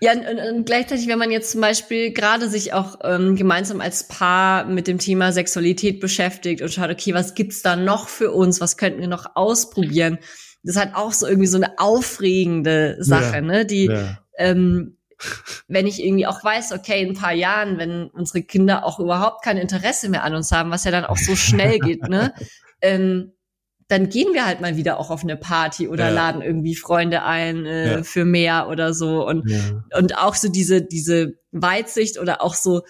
Ja, und, und, gleichzeitig, wenn man jetzt zum Beispiel gerade sich auch ähm, gemeinsam als Paar mit dem Thema Sexualität beschäftigt und schaut, okay, was gibt's da noch für uns? Was könnten wir noch ausprobieren? Das ist halt auch so irgendwie so eine aufregende Sache, ja, ne? Die, ja. ähm, wenn ich irgendwie auch weiß, okay, in ein paar Jahren, wenn unsere Kinder auch überhaupt kein Interesse mehr an uns haben, was ja dann auch so schnell geht, ne? Ähm, dann gehen wir halt mal wieder auch auf eine Party oder ja. laden irgendwie Freunde ein äh, ja. für mehr oder so und ja. und auch so diese diese Weitsicht oder auch so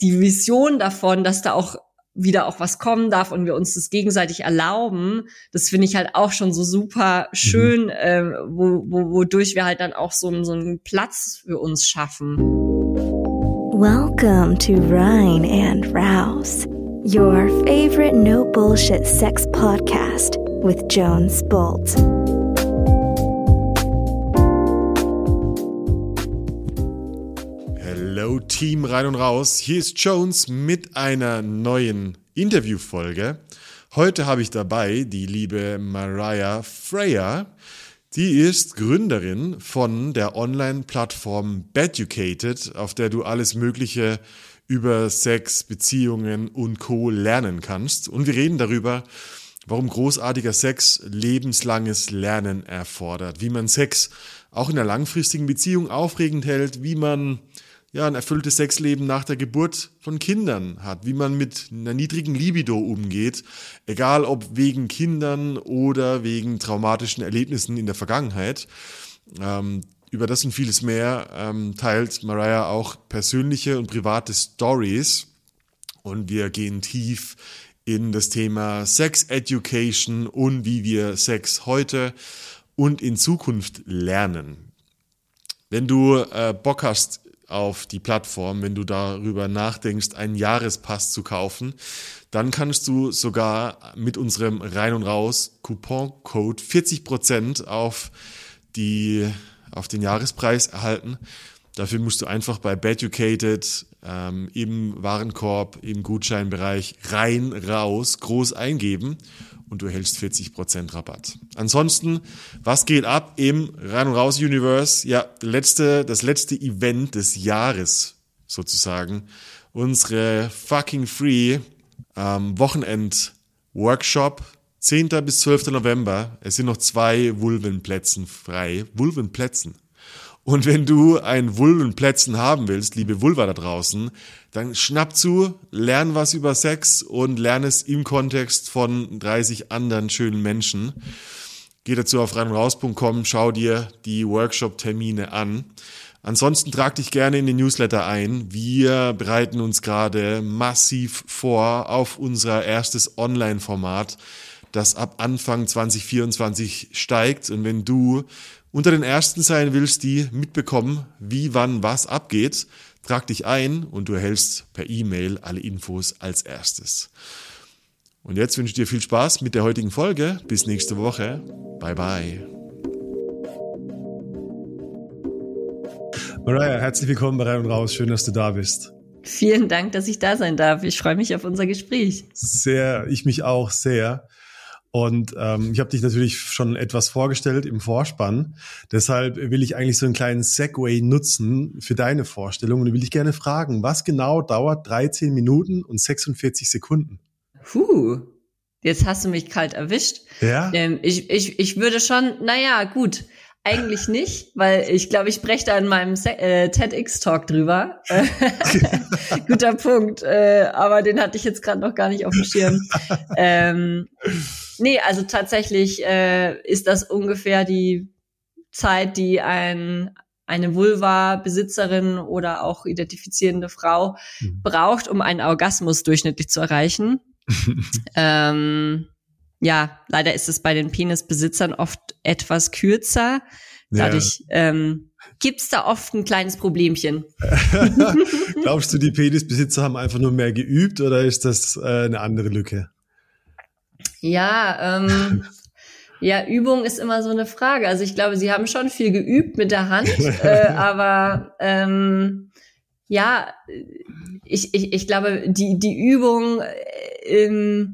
die Vision davon, dass da auch wieder auch was kommen darf und wir uns das gegenseitig erlauben, das finde ich halt auch schon so super schön, mhm. äh, wo, wo, wodurch wir halt dann auch so, so einen Platz für uns schaffen. Welcome to Rhine and Rouse. Your favorite no bullshit sex podcast with Jones Bolt. Hello Team rein und raus. Hier ist Jones mit einer neuen Interviewfolge. Heute habe ich dabei die liebe Mariah Freya. Die ist Gründerin von der Online-Plattform Beducated, auf der du alles Mögliche über Sex, Beziehungen und Co. lernen kannst. Und wir reden darüber, warum großartiger Sex lebenslanges Lernen erfordert, wie man Sex auch in einer langfristigen Beziehung aufregend hält, wie man ja, ein erfülltes Sexleben nach der Geburt von Kindern hat, wie man mit einer niedrigen Libido umgeht, egal ob wegen Kindern oder wegen traumatischen Erlebnissen in der Vergangenheit. Ähm, über das und vieles mehr ähm, teilt Mariah auch persönliche und private Stories und wir gehen tief in das Thema Sex Education und wie wir Sex heute und in Zukunft lernen. Wenn du äh, Bock hast auf die Plattform, wenn du darüber nachdenkst, einen Jahrespass zu kaufen, dann kannst du sogar mit unserem Rein und Raus Couponcode 40% auf die auf den Jahrespreis erhalten. Dafür musst du einfach bei Beducated ähm, im Warenkorb, im Gutscheinbereich rein, raus, groß eingeben und du erhältst 40% Rabatt. Ansonsten, was geht ab im Rein und Raus Universe? Ja, letzte, das letzte Event des Jahres sozusagen. Unsere fucking free ähm, Wochenend Workshop 10. bis 12. November. Es sind noch zwei Vulvenplätzen frei. Vulvenplätzen. Und wenn du ein Vulvenplätzen haben willst, liebe Vulva da draußen, dann schnapp zu, lern was über Sex und lern es im Kontext von 30 anderen schönen Menschen. Geh dazu auf reinraus.com, schau dir die Workshop-Termine an. Ansonsten trag dich gerne in den Newsletter ein. Wir bereiten uns gerade massiv vor auf unser erstes Online-Format das ab Anfang 2024 steigt. Und wenn du unter den Ersten sein willst, die mitbekommen, wie, wann, was abgeht, trag dich ein und du erhältst per E-Mail alle Infos als erstes. Und jetzt wünsche ich dir viel Spaß mit der heutigen Folge. Bis nächste Woche. Bye bye. Mariah, herzlich willkommen bei Rein und Raus. Schön, dass du da bist. Vielen Dank, dass ich da sein darf. Ich freue mich auf unser Gespräch. Sehr, ich mich auch sehr. Und ähm, ich habe dich natürlich schon etwas vorgestellt im Vorspann. Deshalb will ich eigentlich so einen kleinen Segway nutzen für deine Vorstellung. Und will ich gerne fragen, was genau dauert 13 Minuten und 46 Sekunden? Puh, jetzt hast du mich kalt erwischt. Ja. Ähm, ich, ich, ich würde schon, naja, gut. Eigentlich nicht, weil ich glaube, ich spreche da in meinem äh, TEDx-Talk drüber. Guter Punkt. Äh, aber den hatte ich jetzt gerade noch gar nicht auf dem Schirm. ähm, nee, also tatsächlich äh, ist das ungefähr die Zeit, die ein eine Vulva-Besitzerin oder auch identifizierende Frau mhm. braucht, um einen Orgasmus durchschnittlich zu erreichen. ähm, ja, leider ist es bei den Penisbesitzern oft etwas kürzer. Dadurch ja. ähm, gibt da oft ein kleines Problemchen. Glaubst du, die Penisbesitzer haben einfach nur mehr geübt oder ist das äh, eine andere Lücke? Ja, ähm, ja, Übung ist immer so eine Frage. Also ich glaube, sie haben schon viel geübt mit der Hand, äh, aber ähm, ja, ich, ich, ich glaube, die, die Übung äh,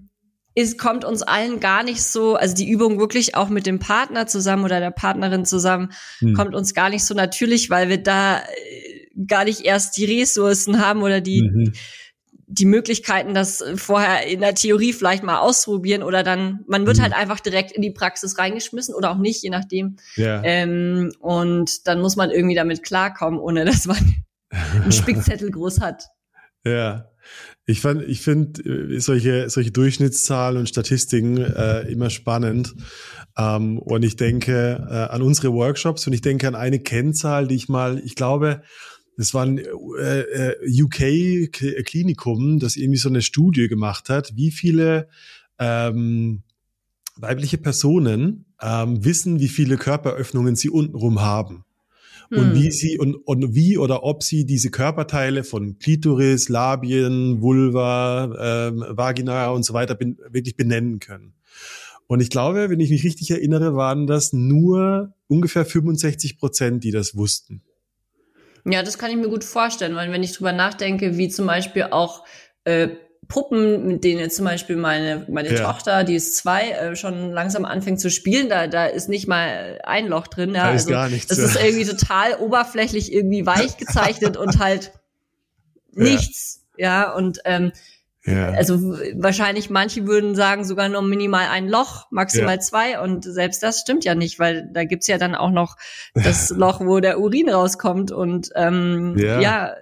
es kommt uns allen gar nicht so, also die Übung wirklich auch mit dem Partner zusammen oder der Partnerin zusammen, hm. kommt uns gar nicht so natürlich, weil wir da äh, gar nicht erst die Ressourcen haben oder die, mhm. Die Möglichkeiten, das vorher in der Theorie vielleicht mal ausprobieren oder dann, man wird mhm. halt einfach direkt in die Praxis reingeschmissen oder auch nicht, je nachdem. Ja. Ähm, und dann muss man irgendwie damit klarkommen, ohne dass man einen Spickzettel groß hat. Ja. Ich fand, ich finde äh, solche, solche Durchschnittszahlen und Statistiken äh, immer spannend. Ähm, und ich denke äh, an unsere Workshops und ich denke an eine Kennzahl, die ich mal, ich glaube, das war ein äh, äh UK-Klinikum, das irgendwie so eine Studie gemacht hat, wie viele ähm, weibliche Personen ähm, wissen, wie viele Körperöffnungen sie untenrum haben und wie hm. sie und, und wie oder ob sie diese Körperteile von Klitoris, Labien, Vulva, ähm, Vagina und so weiter bin, wirklich benennen können. Und ich glaube, wenn ich mich richtig erinnere, waren das nur ungefähr 65 Prozent, die das wussten. Ja, das kann ich mir gut vorstellen, weil wenn ich drüber nachdenke, wie zum Beispiel auch äh, Puppen, mit denen jetzt zum Beispiel meine, meine ja. Tochter, die ist zwei, äh, schon langsam anfängt zu spielen, da, da ist nicht mal ein Loch drin. Ja. Da ist also, gar nichts. Das ist irgendwie total oberflächlich, irgendwie weich gezeichnet und halt nichts. Ja, ja und ähm, ja. Also wahrscheinlich manche würden sagen sogar nur minimal ein Loch, maximal ja. zwei und selbst das stimmt ja nicht, weil da gibt's ja dann auch noch das Loch, wo der Urin rauskommt und ähm, ja. ja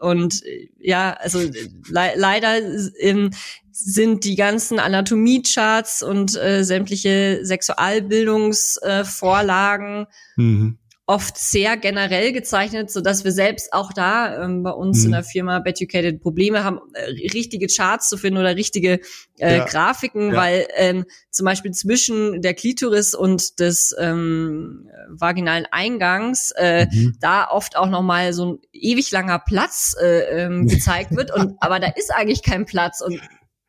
und ja, also le leider ähm, sind die ganzen Anatomie-Charts und äh, sämtliche Sexualbildungsvorlagen äh, mhm oft sehr generell gezeichnet, so dass wir selbst auch da ähm, bei uns mhm. in der Firma Beducated Probleme haben, äh, richtige Charts zu finden oder richtige äh, ja. Grafiken, ja. weil ähm, zum Beispiel zwischen der Klitoris und des ähm, vaginalen Eingangs äh, mhm. da oft auch noch mal so ein ewig langer Platz äh, ähm, gezeigt wird und aber da ist eigentlich kein Platz und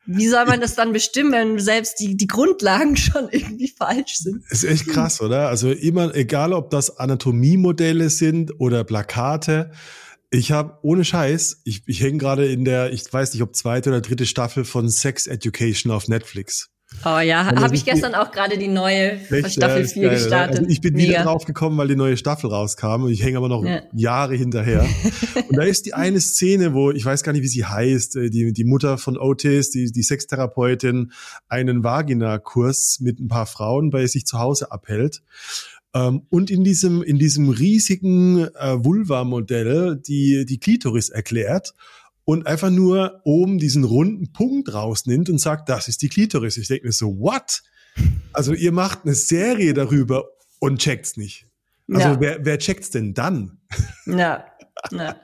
wie soll man das dann bestimmen, wenn selbst die, die Grundlagen schon irgendwie falsch sind? Ist echt krass, oder? Also immer, egal ob das Anatomiemodelle sind oder Plakate, ich habe ohne Scheiß, ich, ich hänge gerade in der, ich weiß nicht, ob zweite oder dritte Staffel von Sex Education auf Netflix. Oh ja, habe ich gestern auch gerade die neue Echt? Staffel ja, 4 geil, gestartet. Also ich bin Mega. wieder drauf gekommen, weil die neue Staffel rauskam und ich hänge aber noch ja. Jahre hinterher. und da ist die eine Szene, wo, ich weiß gar nicht, wie sie heißt, äh, die, die Mutter von Otis, die, die Sextherapeutin, einen Vagina-Kurs mit ein paar Frauen bei sich zu Hause abhält. Ähm, und in diesem, in diesem riesigen äh, Vulva-Modell die, die Klitoris erklärt und einfach nur oben diesen runden Punkt rausnimmt und sagt, das ist die Klitoris. Ich denke mir so, what? Also ihr macht eine Serie darüber und checkt's nicht. Also ja. wer, wer checkt's denn dann? Ja. Ja,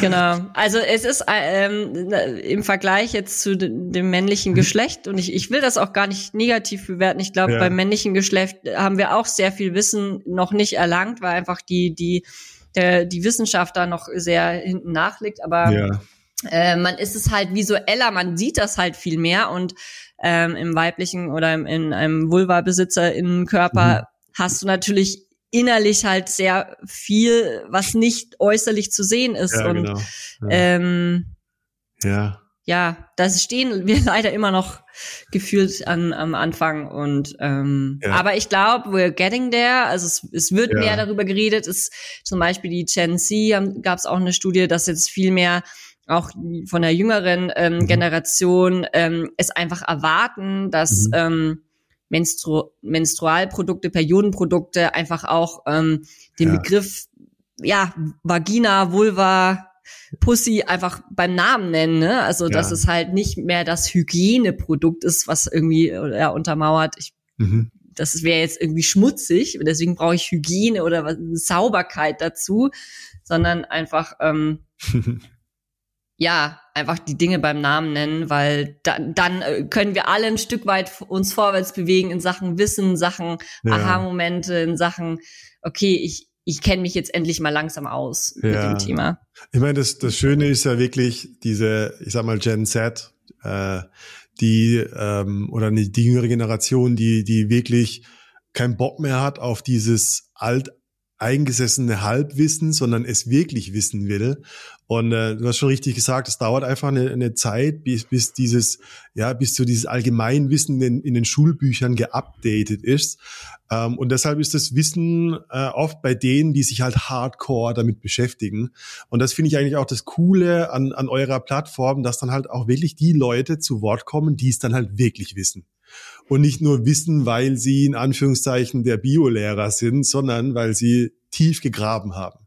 genau. Also es ist ähm, im Vergleich jetzt zu dem männlichen Geschlecht und ich, ich will das auch gar nicht negativ bewerten. Ich glaube, ja. beim männlichen Geschlecht haben wir auch sehr viel Wissen noch nicht erlangt, weil einfach die die der die Wissenschaft da noch sehr hinten nachliegt. Aber ja äh, man ist es halt visueller, man sieht das halt viel mehr und ähm, im weiblichen oder im, in einem Vulva-Besitzer in Körper mhm. hast du natürlich innerlich halt sehr viel, was nicht äußerlich zu sehen ist. Ja, und genau. ja. Ähm, ja. ja, das stehen wir leider immer noch gefühlt an, am Anfang. Und ähm, ja. aber ich glaube, we're getting there. Also es, es wird ja. mehr darüber geredet. Es zum Beispiel die Gen Z gab es auch eine Studie, dass jetzt viel mehr auch von der jüngeren ähm, mhm. Generation ähm, es einfach erwarten, dass mhm. ähm, Menstru Menstrualprodukte, Periodenprodukte einfach auch ähm, den ja. Begriff ja Vagina, Vulva, Pussy einfach beim Namen nennen, ne? Also ja. dass es halt nicht mehr das Hygieneprodukt ist, was irgendwie ja, untermauert. Ich, mhm. Das wäre jetzt irgendwie schmutzig, deswegen brauche ich Hygiene oder was, Sauberkeit dazu, sondern einfach ähm, ja, einfach die Dinge beim Namen nennen, weil da, dann äh, können wir alle ein Stück weit uns vorwärts bewegen in Sachen Wissen, Sachen ja. Aha-Momente, in Sachen, okay, ich, ich kenne mich jetzt endlich mal langsam aus ja. mit dem Thema. Ich meine, das, das Schöne ist ja wirklich diese, ich sag mal, Gen Z, äh, die ähm, oder die, die jüngere Generation, die, die wirklich keinen Bock mehr hat auf dieses alt eingesessene Halbwissen, sondern es wirklich wissen will. Und äh, du hast schon richtig gesagt, es dauert einfach eine, eine Zeit, bis, bis dieses, ja, bis so dieses Allgemeinwissen in, in den Schulbüchern geupdatet ist. Ähm, und deshalb ist das Wissen äh, oft bei denen, die sich halt hardcore damit beschäftigen. Und das finde ich eigentlich auch das Coole an, an eurer Plattform, dass dann halt auch wirklich die Leute zu Wort kommen, die es dann halt wirklich wissen und nicht nur wissen, weil sie in Anführungszeichen der Biolehrer sind, sondern weil sie tief gegraben haben.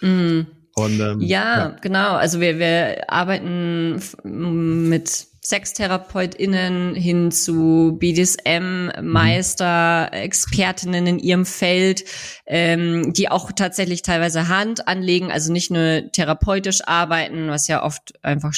Mm. Und, ähm, ja, ja, genau. Also wir, wir arbeiten mit SextherapeutInnen hin zu BDSM-Meister, mhm. Expertinnen in ihrem Feld, ähm, die auch tatsächlich teilweise Hand anlegen, also nicht nur therapeutisch arbeiten, was ja oft einfach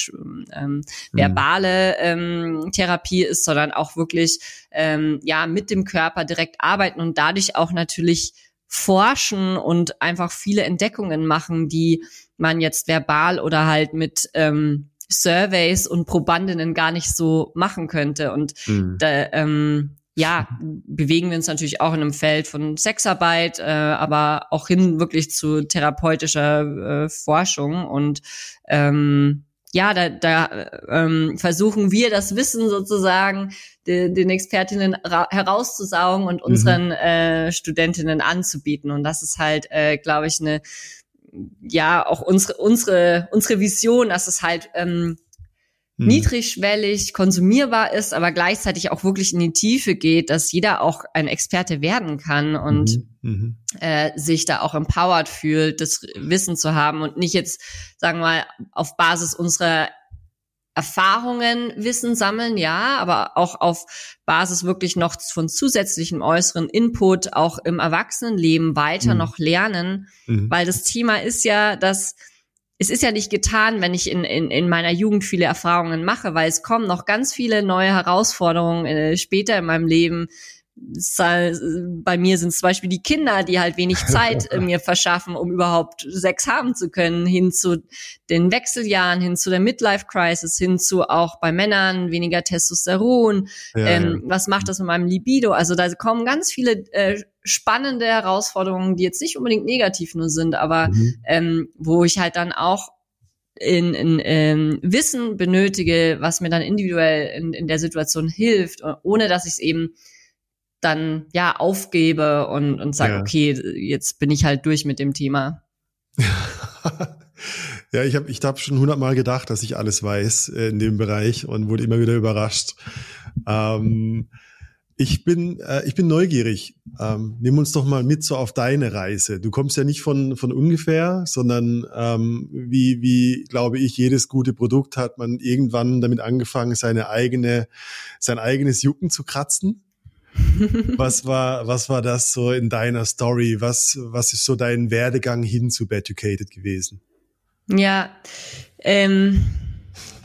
ähm, verbale ähm, Therapie ist, sondern auch wirklich ähm, ja mit dem Körper direkt arbeiten und dadurch auch natürlich forschen und einfach viele Entdeckungen machen, die man jetzt verbal oder halt mit ähm, Surveys und Probandinnen gar nicht so machen könnte. Und mhm. da, ähm, ja, bewegen wir uns natürlich auch in einem Feld von Sexarbeit, äh, aber auch hin wirklich zu therapeutischer äh, Forschung und ähm, ja, da, da ähm, versuchen wir das Wissen sozusagen de, den Expertinnen herauszusaugen und mhm. unseren mhm. äh, Studentinnen anzubieten. Und das ist halt, äh, glaube ich, eine ja auch unsere unsere unsere Vision, dass es halt ähm, hm. niedrigschwellig konsumierbar ist, aber gleichzeitig auch wirklich in die Tiefe geht, dass jeder auch ein Experte werden kann und mhm. mhm. äh, sich da auch empowered fühlt, das Wissen zu haben und nicht jetzt, sagen wir mal, auf Basis unserer Erfahrungen Wissen sammeln, ja, aber auch auf Basis wirklich noch von zusätzlichem äußeren Input auch im Erwachsenenleben weiter mhm. noch lernen, mhm. weil das Thema ist ja, dass es ist ja nicht getan, wenn ich in, in, in meiner Jugend viele Erfahrungen mache, weil es kommen noch ganz viele neue Herausforderungen äh, später in meinem Leben, bei mir sind es zum Beispiel die Kinder, die halt wenig Zeit mir verschaffen, um überhaupt Sex haben zu können, hin zu den Wechseljahren, hin zu der Midlife-Crisis, hin zu auch bei Männern weniger Testosteron. Ja, ähm, ja. Was macht das mit meinem Libido? Also da kommen ganz viele äh, spannende Herausforderungen, die jetzt nicht unbedingt negativ nur sind, aber mhm. ähm, wo ich halt dann auch in, in ähm, Wissen benötige, was mir dann individuell in, in der Situation hilft, ohne dass ich es eben dann ja aufgebe und, und sage, ja. okay, jetzt bin ich halt durch mit dem Thema. ja, ich habe ich hab schon hundertmal gedacht, dass ich alles weiß äh, in dem Bereich und wurde immer wieder überrascht. Ähm, ich bin, äh, ich bin neugierig. Ähm, nimm uns doch mal mit so auf deine Reise. Du kommst ja nicht von, von ungefähr, sondern ähm, wie, wie, glaube ich, jedes gute Produkt hat man irgendwann damit angefangen, seine eigene, sein eigenes Jucken zu kratzen was war, was war das so in deiner Story? Was, was ist so dein Werdegang hin zu Beducated gewesen? Ja, ähm,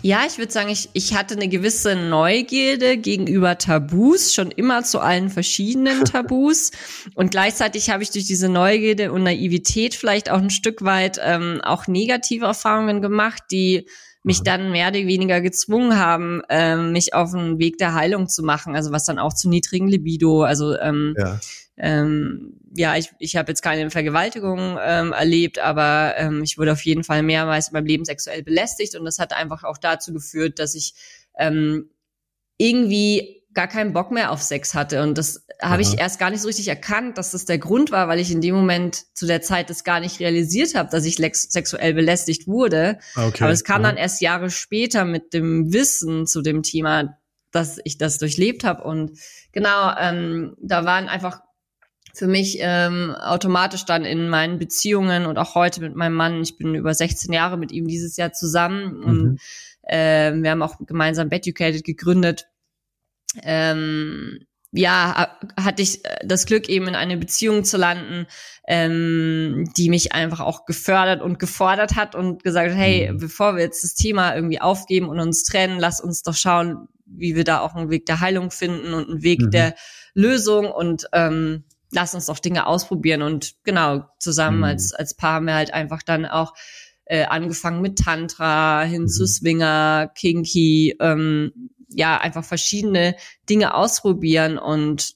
ja, ich würde sagen, ich, ich hatte eine gewisse Neugierde gegenüber Tabus, schon immer zu allen verschiedenen Tabus. und gleichzeitig habe ich durch diese Neugierde und Naivität vielleicht auch ein Stück weit ähm, auch negative Erfahrungen gemacht, die mich dann mehr oder weniger gezwungen haben, ähm, mich auf den Weg der Heilung zu machen, also was dann auch zu niedrigen Libido, also ähm, ja. Ähm, ja, ich, ich habe jetzt keine Vergewaltigung ähm, erlebt, aber ähm, ich wurde auf jeden Fall mehrmals in meinem Leben sexuell belästigt und das hat einfach auch dazu geführt, dass ich ähm, irgendwie gar keinen Bock mehr auf Sex hatte. Und das habe ich erst gar nicht so richtig erkannt, dass das der Grund war, weil ich in dem Moment zu der Zeit das gar nicht realisiert habe, dass ich sexuell belästigt wurde. Okay. Aber es kam Aha. dann erst Jahre später mit dem Wissen zu dem Thema, dass ich das durchlebt habe. Und genau, ähm, da waren einfach für mich ähm, automatisch dann in meinen Beziehungen und auch heute mit meinem Mann, ich bin über 16 Jahre mit ihm dieses Jahr zusammen mhm. und äh, wir haben auch gemeinsam Beducated gegründet ähm, ja, hatte ich äh, das Glück, eben in eine Beziehung zu landen, ähm, die mich einfach auch gefördert und gefordert hat und gesagt hat, hey, mhm. bevor wir jetzt das Thema irgendwie aufgeben und uns trennen, lass uns doch schauen, wie wir da auch einen Weg der Heilung finden und einen Weg mhm. der Lösung und ähm, lass uns doch Dinge ausprobieren. Und genau, zusammen mhm. als, als Paar haben wir halt einfach dann auch äh, angefangen mit Tantra hin zu mhm. Swinger, Kinky, ähm, ja einfach verschiedene Dinge ausprobieren und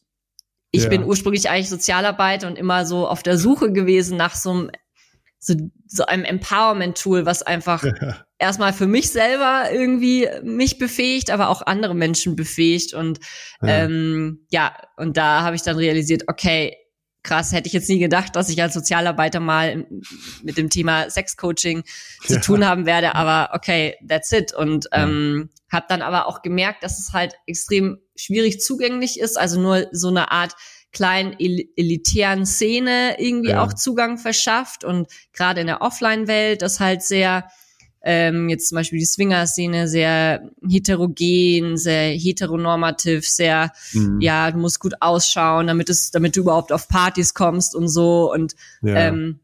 ich Ja. bin ursprünglich eigentlich Sozialarbeiter und immer so auf der Suche gewesen nach so einem, so, so einem Empowerment-Tool, was einfach erstmal für mich selber irgendwie mich befähigt, aber auch andere Menschen befähigt. Und Ja. ähm, ja, und da habe ich dann realisiert, okay, krass, hätte ich jetzt nie gedacht, dass ich als Sozialarbeiter mal mit dem Thema Sexcoaching zu Ja. tun haben werde, aber okay, that's it. Und ähm, habe dann aber auch gemerkt, dass es halt extrem schwierig zugänglich ist, also nur so eine Art kleinen el elitären Szene irgendwie Ja. auch Zugang verschafft und gerade in der Offline-Welt das halt sehr ähm, jetzt zum Beispiel die Swinger-Szene sehr heterogen, sehr heteronormativ, sehr Mhm. ja, du musst gut ausschauen, damit es, damit du überhaupt auf Partys kommst und so und Ja. ähm,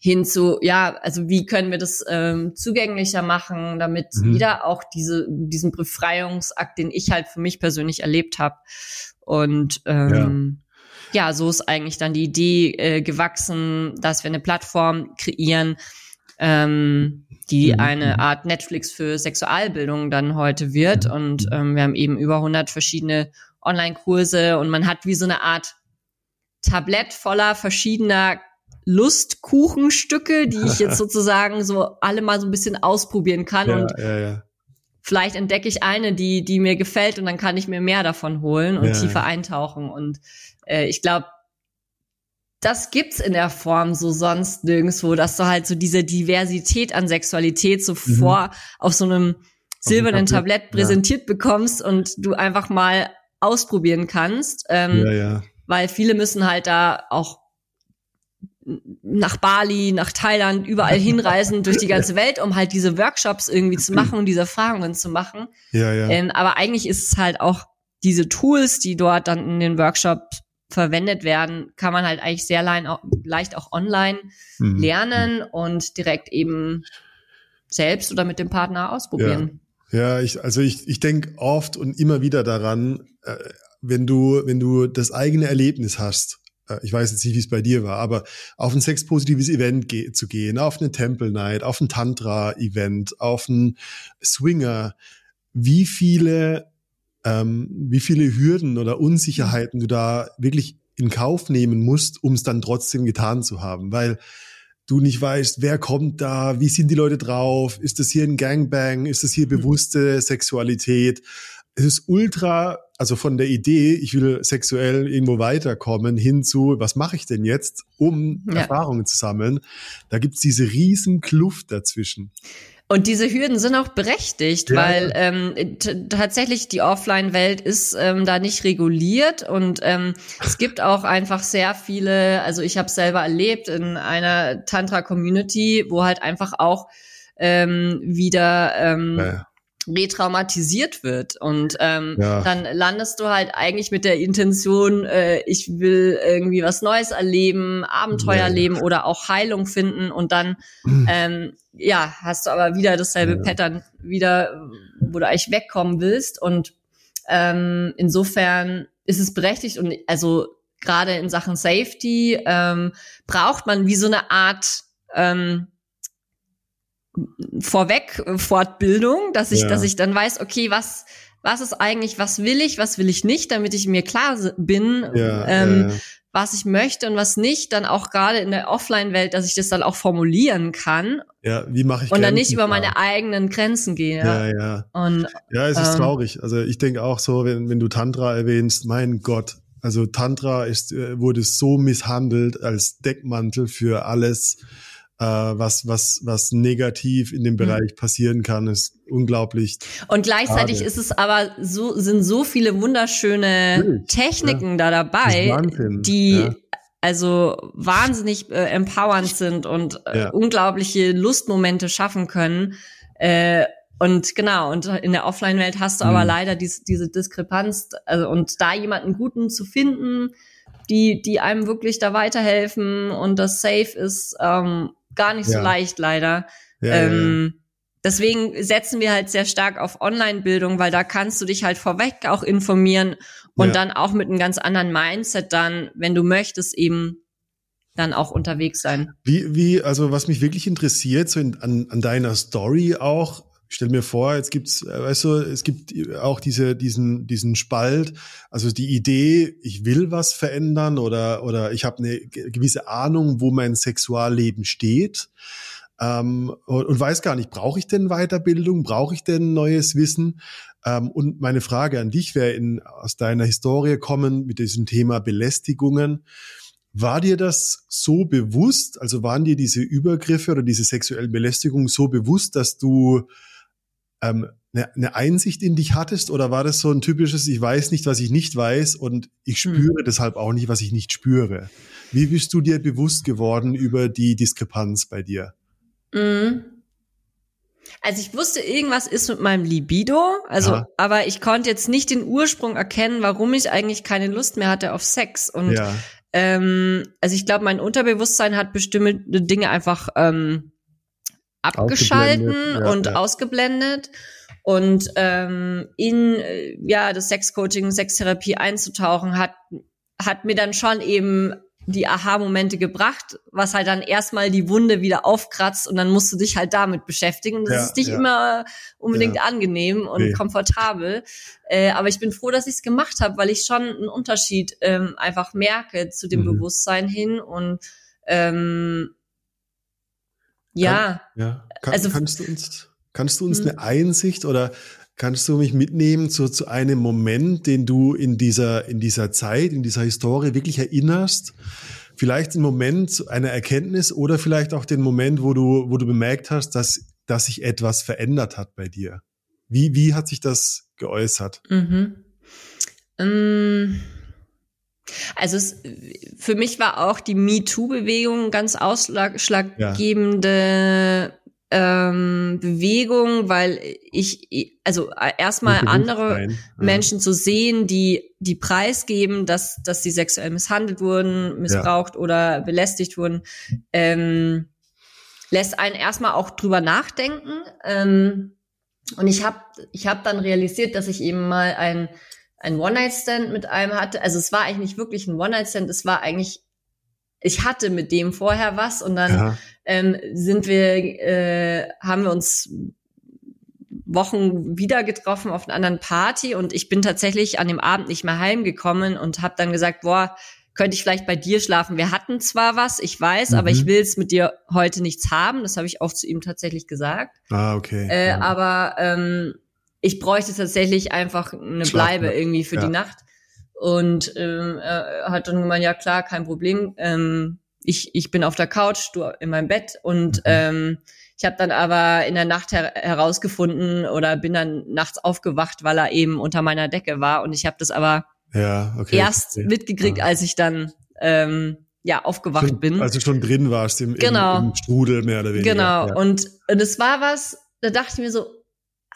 hin zu, ja, also wie können wir das ähm, zugänglicher machen, damit Mhm. jeder auch diese, diesen Befreiungsakt, den ich halt für mich persönlich erlebt habe. Und ähm, ja. so ist eigentlich dann die Idee äh, gewachsen, dass wir eine Plattform kreieren, ähm, die Mhm. eine Art Netflix für Sexualbildung dann heute wird. Mhm. Und ähm, wir haben eben über 100 verschiedene Online-Kurse und man hat wie so eine Art Tablett voller verschiedener Lustkuchenstücke, die ich jetzt sozusagen so alle mal so ein bisschen ausprobieren kann ja, und ja, ja. vielleicht entdecke ich eine, die, die mir gefällt und dann kann ich mir mehr davon holen und tiefer eintauchen. Und äh, ich glaube, das gibt's in der Form so sonst nirgendwo, dass du halt so diese Diversität an Sexualität so Mhm. vor auf so einem silbernen Tablett, Tablett präsentiert bekommst und du einfach mal ausprobieren kannst. Ähm, ja, ja. weil viele müssen halt da auch nach Bali, nach Thailand, überall hinreisen durch die ganze Welt, um halt diese Workshops irgendwie zu machen und diese Erfahrungen zu machen. Ja, ja. Ähm, aber eigentlich ist es halt auch diese Tools, die dort dann in den Workshops verwendet werden, kann man halt eigentlich sehr leicht auch online Mhm. lernen und direkt eben selbst oder mit dem Partner ausprobieren. Ja, ich, also ich, ich denke oft und immer wieder daran, äh, wenn du, wenn du das eigene Erlebnis hast, äh, ich weiß jetzt nicht, wie es bei dir war, aber auf ein sexpositives Event ge zu gehen, auf eine Temple Night, auf ein Tantra-Event, auf ein Swinger, wie viele, ähm, wie viele Hürden oder Unsicherheiten du da wirklich in Kauf nehmen musst, um es dann trotzdem getan zu haben, weil du nicht weißt, wer kommt da, wie sind die Leute drauf, ist das hier ein Gangbang, ist das hier bewusste Sexualität? Es ist ultra, also von der Idee, ich will sexuell irgendwo weiterkommen, hin zu, was mache ich denn jetzt, um Ja. Erfahrungen zu sammeln? Da gibt's diese riesen Kluft dazwischen. Und diese Hürden sind auch berechtigt, Ja, weil ähm, tatsächlich die Offline-Welt ist ähm, da nicht reguliert und ähm, es gibt auch einfach sehr viele, also ich habe selber erlebt in einer Tantra-Community, wo halt einfach auch ähm, wieder ähm, Ja. Retraumatisiert wird. Und ähm, Ja. dann landest du halt eigentlich mit der Intention, äh, ich will irgendwie was Neues erleben, Abenteuer Ja, erleben oder auch Heilung finden. Und dann ähm, ja hast du aber wieder dasselbe Ja. Pattern wieder, wo du eigentlich wegkommen willst. Und ähm, insofern ist es berechtigt und also gerade in Sachen Safety ähm, braucht man wie so eine Art ähm, vorweg äh, Fortbildung, dass ich, Ja. dass ich dann weiß, okay, was, was ist eigentlich, was will ich, was will ich nicht, damit ich mir klar bin, Ja, ähm, ja, was ich möchte und was nicht, dann auch gerade in der Offline-Welt, dass ich das dann auch formulieren kann ja, wie mache ich und dann Grenzen nicht über klar? meine eigenen Grenzen gehe. Ja, ja. Und Ja, es ist Ähm, traurig. Also ich denke auch so, wenn, wenn du Tantra erwähnst, mein Gott, also Tantra ist, äh, wurde so misshandelt als Deckmantel für alles, äh, was, was, was negativ in dem Mhm. Bereich passieren kann, ist unglaublich. Und gleichzeitig Schade. ist es aber so, sind so viele wunderschöne Natürlich, Techniken da Das dabei, die ja. also wahnsinnig äh, empowernd sind und äh, Ja. unglaubliche Lustmomente schaffen können. Äh, und genau, und in der Offline-Welt hast du aber Mhm. leider dies, diese Diskrepanz, also und da jemanden Guten zu finden, die, die einem wirklich da weiterhelfen und das safe ist, ähm, gar nicht so Ja. leicht leider. Ja, ja, ja. ähm, Deswegen setzen wir halt sehr stark auf Online-Bildung, weil da kannst du dich halt vorweg auch informieren und dann auch mit einem ganz anderen Mindset dann, wenn du möchtest, eben dann auch unterwegs sein. Wie, wie, also was mich wirklich interessiert, so in, an, an deiner Story auch, stell mir vor, jetzt gibt's, äh, weißt du, es gibt auch diese, diesen, diesen Spalt, also die Idee, ich will was verändern oder, oder ich habe eine gewisse Ahnung, wo mein Sexualleben steht ähm, und, und weiß gar nicht, brauche ich denn Weiterbildung, brauche ich denn neues Wissen? Ähm, und meine Frage an dich wäre in, aus deiner Historie kommen mit diesem Thema Belästigungen. War dir das so bewusst, also waren dir diese Übergriffe oder diese sexuellen Belästigungen so bewusst, dass du ähm, eine, eine Einsicht in dich hattest oder war das so ein typisches, ich weiß nicht, was ich nicht weiß und ich hm. spüre hm. deshalb auch nicht, was ich nicht spüre? Wie bist du dir bewusst geworden über die Diskrepanz bei dir? Mhm. Also ich wusste, irgendwas ist mit meinem Libido, also, Aha. aber ich konnte jetzt nicht den Ursprung erkennen, warum ich eigentlich keine Lust mehr hatte auf Sex. Und ja. ähm, also ich glaube, mein Unterbewusstsein hat bestimmte Dinge einfach ähm, abgeschalten ja, und ja. ausgeblendet. Und ähm, in äh, ja das Sexcoaching, Sextherapie einzutauchen, hat hat mir dann schon eben die Aha-Momente gebracht, was halt dann erstmal die Wunde wieder aufkratzt und dann musst du dich halt damit beschäftigen. Und das ja, ist nicht ja. immer unbedingt ja. angenehm und nee. komfortabel. Äh, aber ich bin froh, dass ich es gemacht habe, weil ich schon einen Unterschied ähm, einfach merke zu dem mhm. Bewusstsein hin und ähm, ja. Kann, ja. Kann, also, kannst du uns, kannst du uns hm. eine Einsicht oder Kannst du mich mitnehmen zu, zu einem Moment, den du in dieser, in dieser Zeit, in dieser Historie wirklich erinnerst? Vielleicht einen Moment einer Erkenntnis oder vielleicht auch den Moment, wo du, wo du bemerkt hast, dass, dass sich etwas verändert hat bei dir. Wie, wie hat sich das geäußert? Mhm. Ähm also es, für mich war auch die MeToo-Bewegung ganz ausschlaggebende ja ähm, Bewegung, weil ich, also äh, erstmal andere ja. Menschen zu sehen, die die preisgeben, dass dass sie sexuell misshandelt wurden, missbraucht ja. oder belästigt wurden, ähm, lässt einen erstmal auch drüber nachdenken. Ähm, und ich habe ich hab dann realisiert, dass ich eben mal ein ein One-Night-Stand mit einem hatte. Also es war eigentlich nicht wirklich ein One-Night-Stand, es war eigentlich ich hatte mit dem vorher was und dann ja. ähm, sind wir, äh, haben wir uns Wochen wieder getroffen auf einer anderen Party und ich bin tatsächlich an dem Abend nicht mehr heimgekommen und habe dann gesagt, boah, könnte ich vielleicht bei dir schlafen. Wir hatten zwar was, ich weiß, mhm. aber ich mhm. will es mit dir heute nichts haben. Das habe ich auch zu ihm tatsächlich gesagt. Ah, okay. Äh, ja. Aber ähm, ich bräuchte tatsächlich einfach eine. Bleibe irgendwie für ja. die Nacht. Und ähm, er hat dann gemeint, ja klar, kein Problem. Ähm, ich, ich bin auf der Couch, du in meinem Bett. Und mhm. ähm, ich habe dann aber in der Nacht her herausgefunden oder bin dann nachts aufgewacht, weil er eben unter meiner Decke war. Und ich habe das aber ja, okay, erst okay. mitgekriegt, ja. als ich dann ähm, ja aufgewacht schon, bin. Als du schon drin warst im, genau. im, im Strudel mehr oder weniger. Genau. Ja. Und, und es war was, da dachte ich mir so,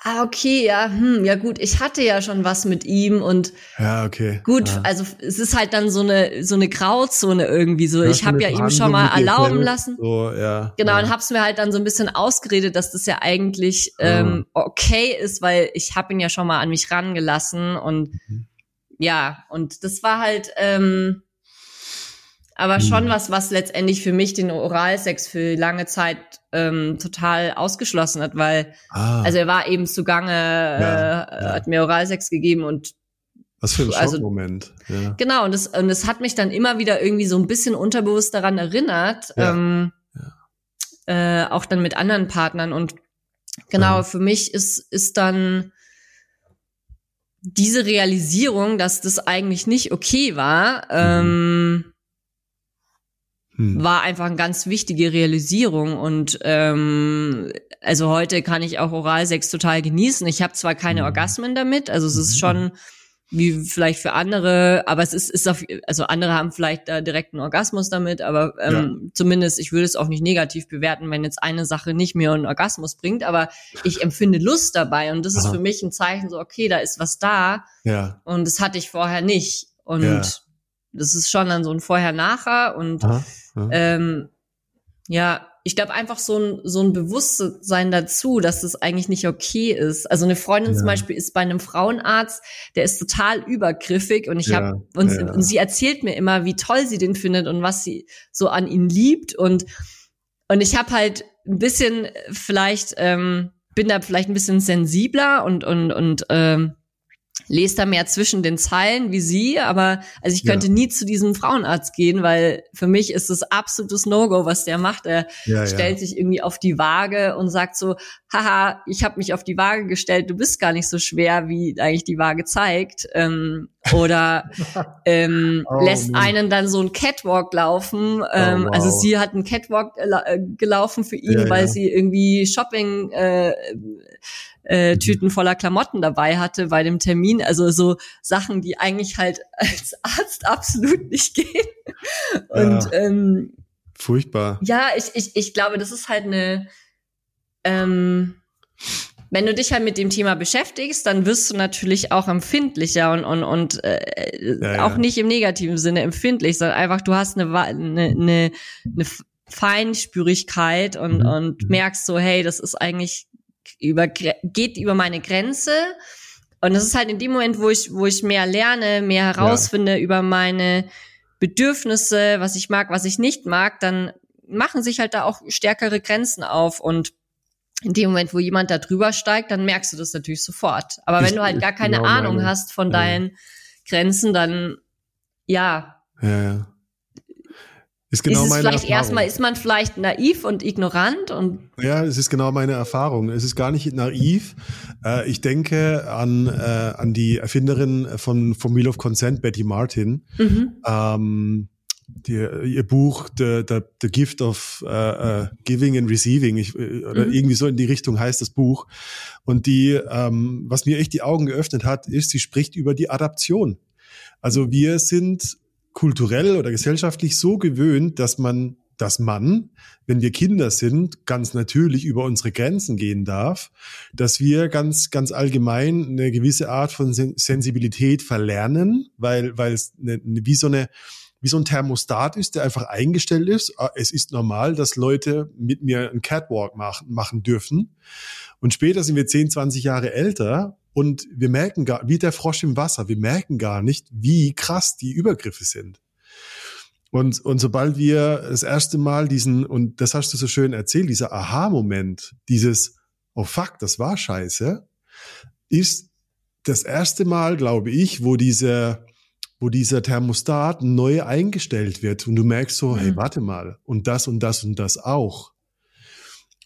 ah, okay, ja, hm, ja gut, ich hatte ja schon was mit ihm und ja, okay. Gut, ja. also es ist halt dann so eine so eine Grauzone irgendwie so. Ich habe ja ihm schon mal erlauben lassen. So, ja. Genau, ja. und hab's mir halt dann so ein bisschen ausgeredet, dass das ja eigentlich ähm, okay ist, weil ich habe ihn ja schon mal an mich rangelassen und mhm. ja, und das war halt ähm, aber schon mhm. was, was letztendlich für mich den Oralsex für lange Zeit ähm, total ausgeschlossen hat, weil ah. also er war eben zugange, ja, äh, ja. hat mir Oralsex gegeben und was für ein also, Schockmoment. Ja. Genau, und das, und das hat mich dann immer wieder irgendwie so ein bisschen unterbewusst daran erinnert. Ähm. Äh, auch dann mit anderen Partnern. Und genau, für mich ist, ist dann diese Realisierung, dass das eigentlich nicht okay war, mhm. ähm, hm. war einfach eine ganz wichtige Realisierung und ähm, also heute kann ich auch Oralsex total genießen. Ich habe zwar keine hm. Orgasmen damit, also es ist mhm. schon wie vielleicht für andere, aber es ist, ist auf, also andere haben vielleicht da direkt einen Orgasmus damit, aber ähm, ja. zumindest ich würde es auch nicht negativ bewerten, wenn jetzt eine Sache nicht mehr einen Orgasmus bringt, aber ich empfinde Lust dabei und das Aha. ist für mich ein Zeichen so, okay, da ist was da ja. und das hatte ich vorher nicht und ja. Das ist schon dann so ein Vorher-Nachher und Aha. Ähm, ja, ich glaube einfach so ein, so ein Bewusstsein dazu, dass das eigentlich nicht okay ist. Also eine Freundin ja. zum Beispiel ist bei einem Frauenarzt, der ist total übergriffig und ich ja, habe und, ja. und sie erzählt mir immer, wie toll sie den findet und was sie so an ihn liebt und und ich habe halt ein bisschen vielleicht ähm, bin da vielleicht ein bisschen sensibler und und und ähm, lese da mehr zwischen den Zeilen wie sie, aber also ich könnte ja. nie zu diesem Frauenarzt gehen, weil für mich ist es absolutes No-Go, was der macht. Er ja, stellt ja. sich irgendwie auf die Waage und sagt so, haha, ich habe mich auf die Waage gestellt, du bist gar nicht so schwer, wie eigentlich die Waage zeigt. Ähm, oder ähm, oh, lässt man. einen dann so ein Catwalk laufen. Ähm, oh, wow. Also sie hat einen Catwalk äh, gelaufen für ihn, weil sie irgendwie Shopping äh, äh, Tüten voller Klamotten dabei hatte bei dem Termin. Also so Sachen, die eigentlich halt als Arzt absolut nicht gehen. Und ja, ähm, furchtbar. Ja, ich, ich, ich glaube, das ist halt eine ähm, wenn du dich halt mit dem Thema beschäftigst, dann wirst du natürlich auch empfindlicher und und und äh, ja, auch ja. nicht im negativen Sinne empfindlich, sondern einfach du hast eine eine, eine, eine Feinspürigkeit und mhm. und merkst so, hey, das ist eigentlich über, geht über meine Grenze. Und das ist halt in dem Moment, wo ich, wo ich mehr lerne, mehr herausfinde ja. über meine Bedürfnisse, was ich mag, was ich nicht mag, dann machen sich halt da auch stärkere Grenzen auf. Und in dem Moment, wo jemand da drüber steigt, dann merkst du das natürlich sofort. Aber wenn du halt gar keine genau Ahnung meine, hast von ja. deinen Grenzen, dann ja. Ja, ja. Ist genau ist es meine vielleicht Erfahrung. erstmal, ist man vielleicht naiv und ignorant und ja, es ist genau meine Erfahrung. Es ist gar nicht naiv. Äh, ich denke an äh, an die Erfinderin von vom Wheel of Consent, Betty Martin. Mhm. Ähm, die, ihr Buch The, The, The Gift of uh, uh, Giving and Receiving ich, oder mhm. irgendwie so in die Richtung heißt das Buch und die ähm, was mir echt die Augen geöffnet hat ist sie spricht über die Adaption also wir sind kulturell oder gesellschaftlich so gewöhnt, dass man, dass man, wenn wir Kinder sind, ganz natürlich über unsere Grenzen gehen darf, dass wir ganz, ganz allgemein eine gewisse Art von Sensibilität verlernen, weil, weil es eine, wie so eine, wie so ein Thermostat ist, der einfach eingestellt ist. Ah, es ist normal, dass Leute mit mir einen Catwalk machen, machen dürfen. Und später sind wir 10, 20 Jahre älter und wir merken gar, wie der Frosch im Wasser, wir merken gar nicht, wie krass die Übergriffe sind. Und, und sobald wir das erste Mal diesen, und das hast du so schön erzählt, dieser Aha-Moment, dieses, oh fuck, das war scheiße, ist das erste Mal, glaube ich, wo dieser, wo dieser Thermostat neu eingestellt wird und du merkst so, hey, mhm. warte mal, und das und das und das auch.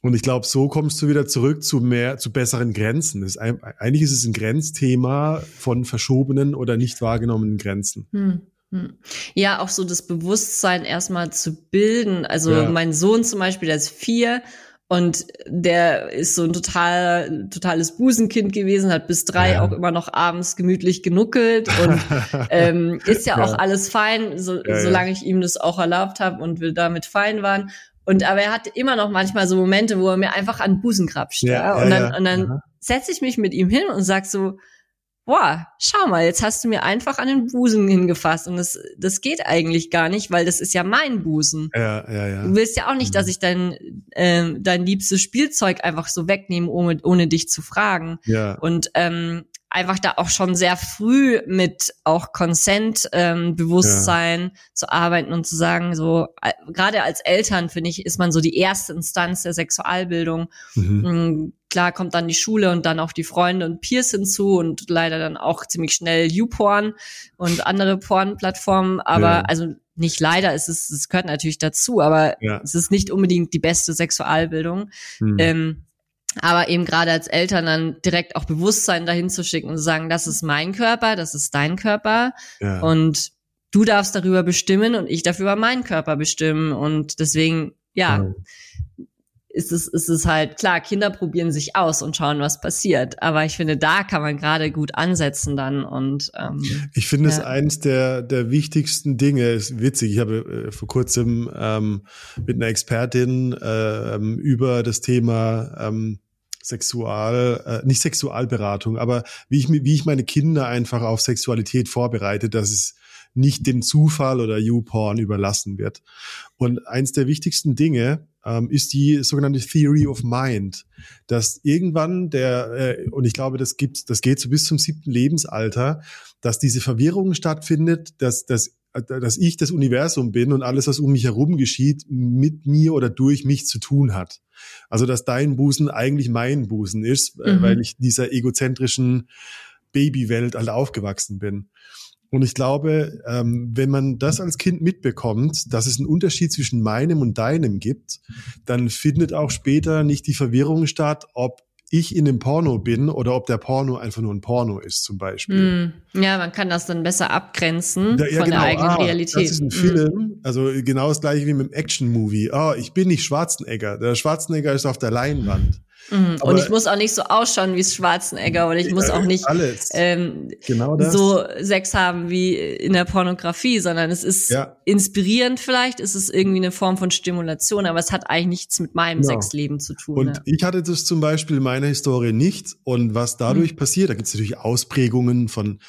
Und ich glaube, so kommst du wieder zurück zu mehr, zu besseren Grenzen. Ist ein, eigentlich ist es ein Grenzthema von verschobenen oder nicht wahrgenommenen Grenzen. Hm, hm. Ja, auch so das Bewusstsein erstmal zu bilden. Also ja. mein Sohn zum Beispiel, der ist vier und der ist so ein total, totales Busenkind gewesen, hat bis drei ja. auch immer noch abends gemütlich genuckelt und ähm, ist ja, ja, auch alles fein, so, solange ich ihm das auch erlaubt habe und wir damit fein waren. Und aber er hatte immer noch manchmal so Momente, wo er mir einfach an den Busen krapscht. Ja, ja? Und dann, ja. und dann setze ich mich mit ihm hin und sag so, boah, schau mal, jetzt hast du mir einfach an den Busen hingefasst. Und das, das geht eigentlich gar nicht, weil das ist ja mein Busen. Ja, ja, ja. Du willst ja auch nicht, dass mhm. ich dein, äh, dein liebstes Spielzeug einfach so wegnehme, ohne, ohne dich zu fragen. Ja. Und ähm, einfach da auch schon sehr früh mit auch Consent-Bewusstsein ähm, ja. zu arbeiten und zu sagen, so äh, gerade als Eltern finde ich, ist man so die erste Instanz der Sexualbildung. Mhm. Mm, klar kommt dann die Schule und dann auch die Freunde und Peers hinzu und leider dann auch ziemlich schnell YouPorn und andere Porn-Plattformen. Aber ja. also nicht leider, es ist, es gehört natürlich dazu, aber ja. es ist nicht unbedingt die beste Sexualbildung. Mhm. Ähm, aber eben gerade als Eltern dann direkt auch Bewusstsein dahin zu schicken und zu sagen, das ist mein Körper, das ist dein Körper ja. und du darfst darüber bestimmen und ich darf über meinen Körper bestimmen und deswegen, ja, ja. ist es, ist es halt klar, Kinder probieren sich aus und schauen, was passiert. Aber ich finde, da kann man gerade gut ansetzen dann und ähm, ich finde ja. es eins der der wichtigsten Dinge. Ist witzig. Ich habe äh, vor kurzem ähm, mit einer Expertin äh, über das Thema ähm, Sexual, äh, nicht Sexualberatung, aber wie ich, wie ich meine Kinder einfach auf Sexualität vorbereite, dass es nicht dem Zufall oder YouPorn überlassen wird. Und eins der wichtigsten Dinge ähm, ist die sogenannte Theory of Mind, dass irgendwann der, äh, und ich glaube, das gibt, das geht so bis zum siebten Lebensalter, dass diese Verwirrung stattfindet, dass, dass dass ich das Universum bin und alles, was um mich herum geschieht, mit mir oder durch mich zu tun hat. Also dass dein Busen eigentlich mein Busen ist, äh, mhm. weil ich dieser egozentrischen Babywelt halt aufgewachsen bin. Und ich glaube, ähm, wenn man das als Kind mitbekommt, dass es einen Unterschied zwischen meinem und deinem gibt, dann findet auch später nicht die Verwirrung statt, ob ich in dem Porno bin oder ob der Porno einfach nur ein Porno ist, zum Beispiel. Mm, ja, man kann das dann besser abgrenzen ja, ja, von genau. der eigenen ah, Realität. Das ist ein Film, mm. also genau das gleiche wie mit dem Action-Movie. Ah, ich bin nicht Schwarzenegger. Der Schwarzenegger ist auf der Leinwand. Mhm. Und ich muss auch nicht so ausschauen wie Schwarzenegger oder ich muss auch nicht ähm, genau so Sex haben wie in der Pornografie, sondern es ist ja. inspirierend vielleicht, es ist irgendwie eine Form von Stimulation, aber es hat eigentlich nichts mit meinem genau. Sexleben zu tun. Und ja. ich hatte das zum Beispiel in meiner Historie nicht und was dadurch mhm. passiert, da gibt es natürlich Ausprägungen von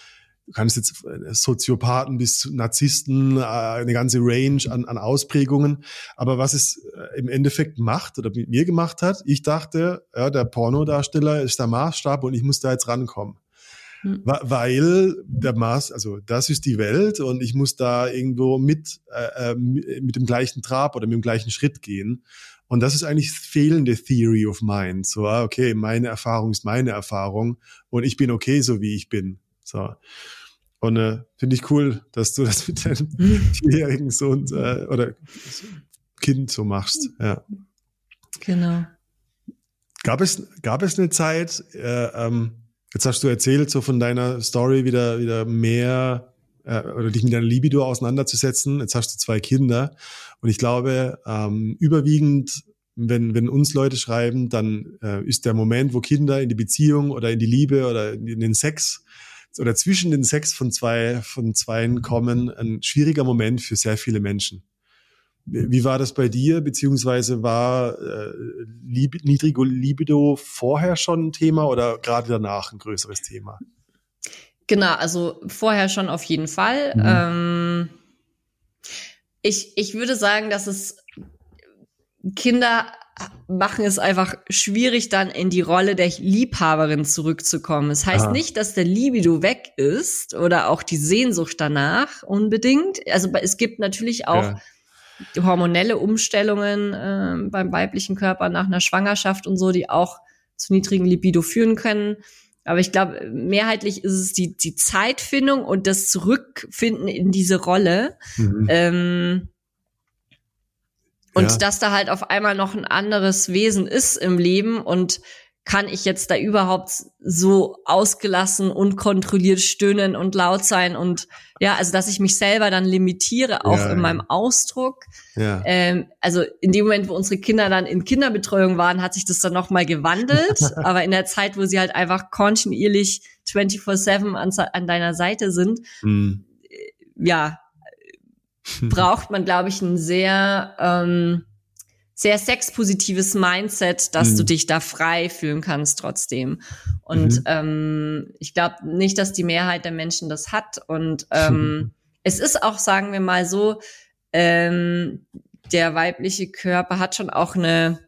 du kannst jetzt äh, Soziopathen bis Narzissten, äh, eine ganze Range an, an Ausprägungen. Aber was es äh, im Endeffekt macht oder mit mir gemacht hat, ich dachte, ja, der Pornodarsteller ist der Maßstab und ich muss da jetzt rankommen. Hm. Weil der Maß, also das ist die Welt und ich muss da irgendwo mit, äh, mit dem gleichen Trab oder mit dem gleichen Schritt gehen. Und das ist eigentlich fehlende Theory of Mind. So, ah, okay, meine Erfahrung ist meine Erfahrung und ich bin okay, so wie ich bin. So. Und äh, finde ich cool, dass du das mit deinem vierjährigen Sohn äh, oder Kind so machst. Ja. Genau. Gab es, gab es eine Zeit, äh, ähm, jetzt hast du erzählt, so von deiner Story wieder, wieder mehr äh, oder dich mit deiner Libido auseinanderzusetzen. Jetzt hast du zwei Kinder. Und ich glaube, ähm, überwiegend, wenn, wenn uns Leute schreiben, dann äh, ist der Moment, wo Kinder in die Beziehung oder in die Liebe oder in den Sex oder zwischen den Sex von zwei, von zweien kommen, ein schwieriger Moment für sehr viele Menschen. Wie war das bei dir, beziehungsweise war äh, Lib niedrige Libido vorher schon ein Thema oder gerade danach ein größeres Thema? Genau, also vorher schon auf jeden Fall. Mhm. Ähm, ich, ich würde sagen, dass es Kinder machen es einfach schwierig, dann in die Rolle der Liebhaberin zurückzukommen. Es das heißt Aha. nicht, dass der Libido weg ist oder auch die Sehnsucht danach unbedingt. Also es gibt natürlich auch ja. hormonelle Umstellungen äh, beim weiblichen Körper nach einer Schwangerschaft und so, die auch zu niedrigen Libido führen können. Aber ich glaube, mehrheitlich ist es die, die Zeitfindung und das Zurückfinden in diese Rolle. Mhm. Ähm, und ja. dass da halt auf einmal noch ein anderes Wesen ist im Leben und kann ich jetzt da überhaupt so ausgelassen und kontrolliert stöhnen und laut sein und ja, also dass ich mich selber dann limitiere, auch ja, in meinem Ausdruck. Ja. Ähm, also in dem Moment, wo unsere Kinder dann in Kinderbetreuung waren, hat sich das dann nochmal gewandelt. aber in der Zeit, wo sie halt einfach kontinuierlich 24-7 an, an deiner Seite sind, mhm. ja, braucht man, glaube ich, ein sehr, ähm, sehr sexpositives Mindset, dass mhm. du dich da frei fühlen kannst trotzdem. Und mhm. ähm, ich glaube nicht, dass die Mehrheit der Menschen das hat. Und ähm, es ist auch, sagen wir mal so, ähm, der weibliche Körper hat schon auch eine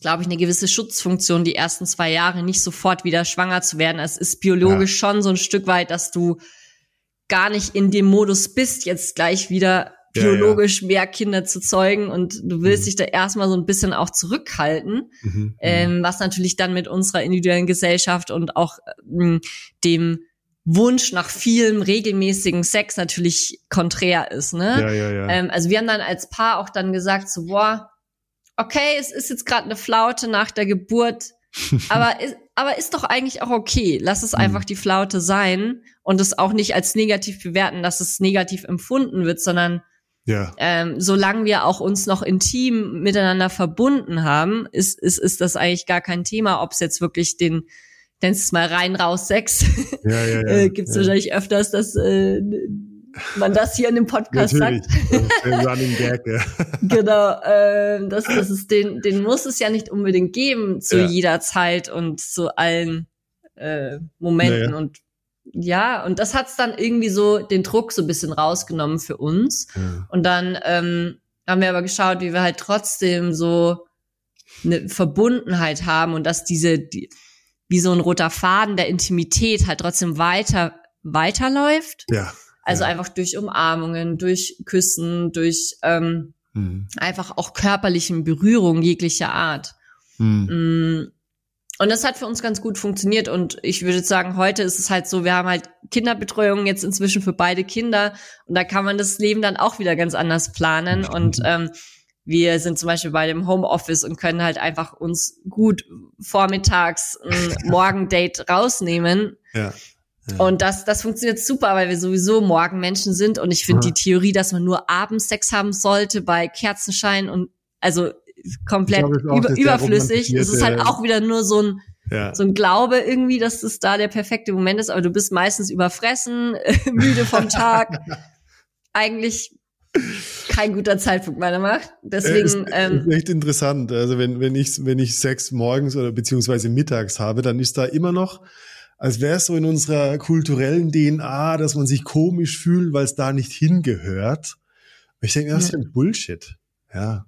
glaube ich, eine gewisse Schutzfunktion, die ersten zwei Jahre nicht sofort wieder schwanger zu werden. Es ist biologisch ja. schon so ein Stück weit, dass du gar nicht in dem Modus bist, jetzt gleich wieder biologisch ja, ja. mehr Kinder zu zeugen und du willst mhm. dich da erstmal so ein bisschen auch zurückhalten, mhm, mhm. ähm, was natürlich dann mit unserer individuellen Gesellschaft und auch ähm, dem Wunsch nach vielem regelmäßigen Sex natürlich konträr ist. Ne? Ja, ja, ja. Ähm, also wir haben dann als Paar auch dann gesagt, so, boah, okay, es ist jetzt gerade eine Flaute nach der Geburt, aber ist, aber ist doch eigentlich auch okay. Lass es einfach mhm. die Flaute sein und es auch nicht als negativ bewerten, dass es negativ empfunden wird, sondern ja. ähm, solange wir auch uns noch intim miteinander verbunden haben, ist, ist, ist das eigentlich gar kein Thema, ob es jetzt wirklich den, nennst es mal rein raus Sex, ja, ja, ja, äh, gibt es ja. wahrscheinlich öfters, dass äh, man das hier in dem Podcast Natürlich. sagt. Running Gag, ja. genau, äh, das, das ist den, den muss es ja nicht unbedingt geben zu ja. jeder Zeit und zu allen äh, Momenten naja. und ja, und das hat's dann irgendwie so den Druck so ein bisschen rausgenommen für uns. Ja. Und dann ähm, haben wir aber geschaut, wie wir halt trotzdem so eine Verbundenheit haben und dass diese, die, wie so ein roter Faden der Intimität halt trotzdem weiter weiterläuft. Ja Also ja. einfach durch Umarmungen, durch Küssen, durch ähm, mhm. einfach auch körperlichen Berührungen jeglicher Art. Mhm. Und das hat für uns ganz gut funktioniert. Und ich würde sagen, heute ist es halt so, wir haben halt Kinderbetreuung jetzt inzwischen für beide Kinder. Und da kann man das Leben dann auch wieder ganz anders planen. Und ähm, wir sind zum Beispiel bei dem Homeoffice und können halt einfach uns gut vormittags ein Morgendate rausnehmen. Ja. Ja. Und das, das funktioniert super, weil wir sowieso Morgenmenschen sind. Und ich finde die Theorie, dass man nur abends Sex haben sollte bei Kerzenschein und also komplett glaub, über, überflüssig. Es ist halt auch wieder nur so ein, ja. so ein Glaube irgendwie, dass das da der perfekte Moment ist. Aber du bist meistens überfressen, müde vom Tag. Eigentlich kein guter Zeitpunkt meiner Meinung Deswegen ist, ähm, ist echt interessant. Also wenn wenn ich wenn ich Sex morgens oder beziehungsweise mittags habe, dann ist da immer noch als wäre es so in unserer kulturellen DNA, dass man sich komisch fühlt, weil es da nicht hingehört. ich denke, das ist ja ein Bullshit. Ja.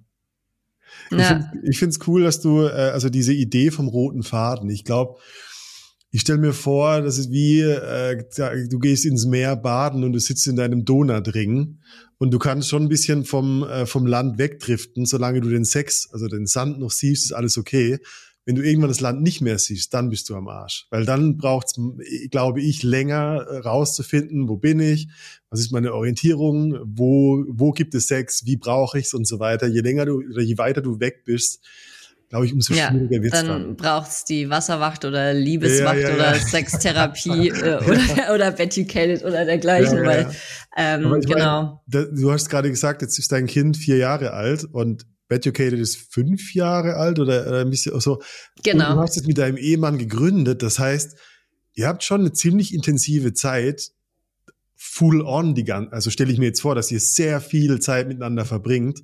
ja. Ich finde es cool, dass du, äh, also diese Idee vom roten Faden, ich glaube, ich stelle mir vor, das ist wie, äh, du gehst ins Meer baden und du sitzt in deinem Donutring und du kannst schon ein bisschen vom, äh, vom Land wegdriften, solange du den Sex, also den Sand noch siehst, ist alles okay. Wenn du irgendwann das Land nicht mehr siehst, dann bist du am Arsch. Weil dann braucht es, glaube ich, länger äh, rauszufinden, wo bin ich, was ist meine Orientierung, wo, wo gibt es Sex, wie brauche ich es und so weiter. Je länger du oder je weiter du weg bist, glaube ich, umso schwieriger ja, wird's dann. Dann braucht's die Wasserwacht oder Liebeswacht ja, ja, oder Sextherapie äh, oder, oder Beducated oder dergleichen, weil ähm, genau. Meine, du hast gerade gesagt, jetzt ist dein Kind vier Jahre alt und Beducated ist fünf Jahre alt oder, oder ein bisschen so. Genau. Und du hast es mit deinem Ehemann gegründet. Das heißt, ihr habt schon eine ziemlich intensive Zeit, full on die ganze, also stelle ich mir jetzt vor, dass ihr sehr viel Zeit miteinander verbringt.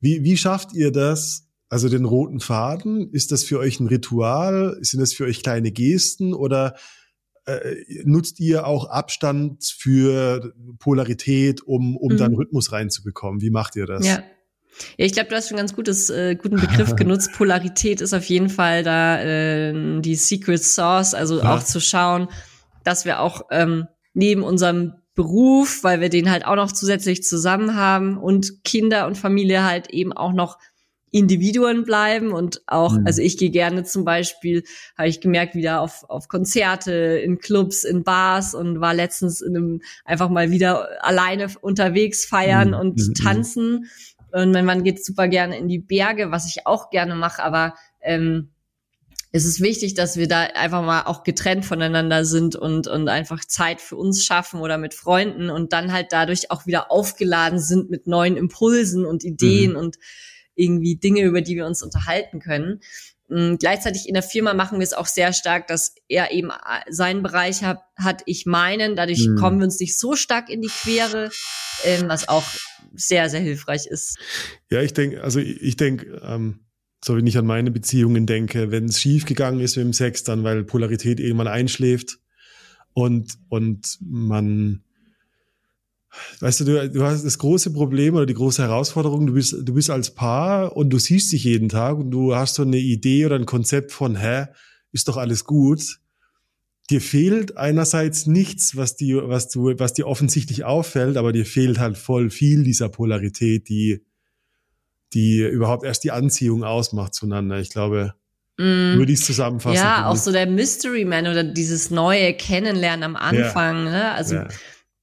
Wie, wie schafft ihr das? Also den roten Faden, ist das für euch ein Ritual? Sind das für euch kleine Gesten oder äh, nutzt ihr auch Abstand für Polarität, um, um mhm. dann Rhythmus reinzubekommen? Wie macht ihr das? Ja. Ja, ich glaube, du hast schon ganz gutes, äh, guten Begriff genutzt. Polarität ist auf jeden Fall da äh, die Secret Source, also ja. auch zu schauen, dass wir auch ähm, neben unserem Beruf, weil wir den halt auch noch zusätzlich zusammen haben und Kinder und Familie halt eben auch noch Individuen bleiben und auch, mhm. also ich gehe gerne zum Beispiel, habe ich gemerkt, wieder auf, auf Konzerte, in Clubs, in Bars und war letztens in einem einfach mal wieder alleine unterwegs feiern mhm. und mhm. tanzen und mein Mann geht super gerne in die Berge, was ich auch gerne mache, aber ähm, es ist wichtig, dass wir da einfach mal auch getrennt voneinander sind und, und einfach Zeit für uns schaffen oder mit Freunden und dann halt dadurch auch wieder aufgeladen sind mit neuen Impulsen und Ideen mhm. und irgendwie Dinge, über die wir uns unterhalten können. Ähm, gleichzeitig in der Firma machen wir es auch sehr stark, dass er eben äh, seinen Bereich hat, hat ich meinen. Dadurch mhm. kommen wir uns nicht so stark in die Quere, ähm, was auch sehr, sehr hilfreich ist. Ja, ich denke, also ich denke, ähm, so wenn ich an meine Beziehungen denke, wenn es schief gegangen ist mit dem Sex, dann weil Polarität irgendwann einschläft und, und man Weißt du, du, du hast das große Problem oder die große Herausforderung, du bist, du bist als Paar und du siehst dich jeden Tag und du hast so eine Idee oder ein Konzept von, hä, ist doch alles gut. Dir fehlt einerseits nichts, was dir, was du, was dir offensichtlich auffällt, aber dir fehlt halt voll viel dieser Polarität, die, die überhaupt erst die Anziehung ausmacht zueinander. Ich glaube, Mm. Würde ich es zusammenfassen. Ja, auch so der Mystery Man oder dieses neue Kennenlernen am Anfang. Ja. Ne? Also ja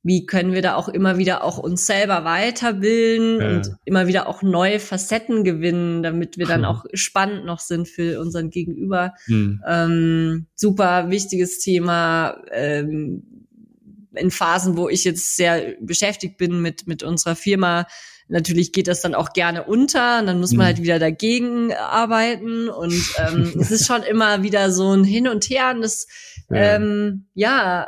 wie können wir da auch immer wieder auch uns selber weiterbilden ja. und immer wieder auch neue Facetten gewinnen, damit wir dann auch spannend noch sind für unseren Gegenüber. Mhm. Ähm, super wichtiges Thema. Ähm, in Phasen, wo ich jetzt sehr beschäftigt bin mit, mit unserer Firma, natürlich geht das dann auch gerne unter und dann muss man mhm. halt wieder dagegen arbeiten und ähm, es ist schon immer wieder so ein Hin und Her und das, ja, ähm, ja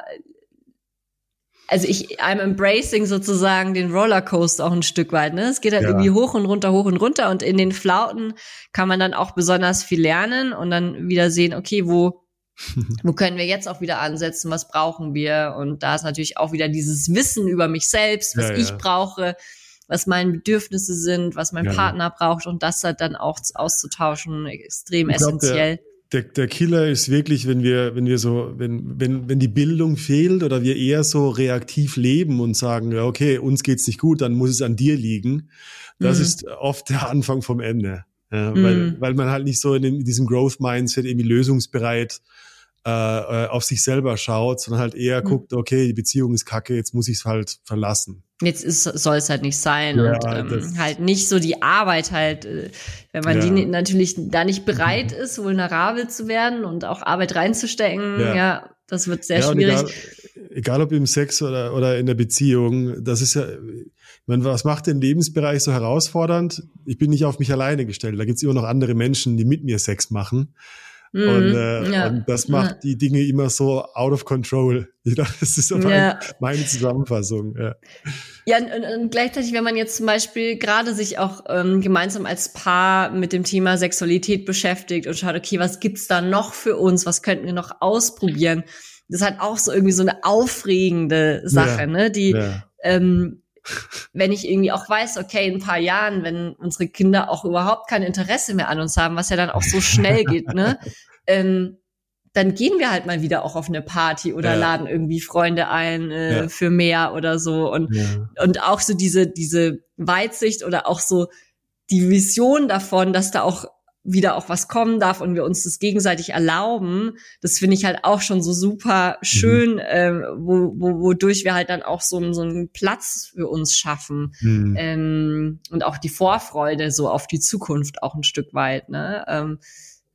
also ich, I'm embracing sozusagen den Rollercoaster auch ein Stück weit. Ne? Es geht halt ja. irgendwie hoch und runter, hoch und runter und in den Flauten kann man dann auch besonders viel lernen und dann wieder sehen, okay, wo wo können wir jetzt auch wieder ansetzen? Was brauchen wir? Und da ist natürlich auch wieder dieses Wissen über mich selbst, was ja, ich brauche, was meine Bedürfnisse sind, was mein Partner braucht und das halt dann auch auszutauschen, extrem ich essentiell. Glaub, der, der Killer ist wirklich, wenn wir, wenn wir so, wenn, wenn, wenn die Bildung fehlt oder wir eher so reaktiv leben und sagen, ja, okay, uns geht's nicht gut, dann muss es an dir liegen. Das mhm. ist oft der Anfang vom Ende. Ja, mhm. weil, weil man halt nicht so in, in diesem Growth Mindset irgendwie lösungsbereit äh, äh, auf sich selber schaut, sondern halt eher mhm. guckt, okay, die Beziehung ist kacke, jetzt muss ich es halt verlassen. Jetzt soll es halt nicht sein ja, und ähm, halt nicht so die Arbeit halt, äh, wenn man ja. die natürlich da nicht bereit ist, vulnerabel zu werden und auch Arbeit reinzustecken, ja, ja das wird sehr schwierig. Egal, egal, ob im Sex oder, oder in der Beziehung, das ist ja, meine, was macht den Lebensbereich so herausfordernd? Ich bin nicht auf mich alleine gestellt. Da gibt's immer noch andere Menschen, die mit mir Sex machen. Mhm, und, äh, ja. und das macht ja. die Dinge immer so out of control. Das ist so meine, ja. meine Zusammenfassung. Ja. Ja, und, und gleichzeitig, wenn man jetzt zum Beispiel gerade sich auch ähm, gemeinsam als Paar mit dem Thema Sexualität beschäftigt und schaut, okay, was gibt's da noch für uns, was könnten wir noch ausprobieren? Das ist halt auch so irgendwie so eine aufregende Sache, ne? Die ähm, wenn ich irgendwie auch weiß, okay, in ein paar Jahren, wenn unsere Kinder auch überhaupt kein Interesse mehr an uns haben, was ja dann auch so schnell geht, ne? Ähm, dann gehen wir halt mal wieder auch auf eine Party oder ja. laden irgendwie Freunde ein äh, ja. für mehr oder so und ja. und auch so diese diese Weitsicht oder auch so die Vision davon, dass da auch wieder auch was kommen darf und wir uns das gegenseitig erlauben, das finde ich halt auch schon so super schön, mhm. äh, wo, wo, wodurch wir halt dann auch so, so einen Platz für uns schaffen mhm. ähm, und auch die Vorfreude so auf die Zukunft auch ein Stück weit. Ne? Ähm,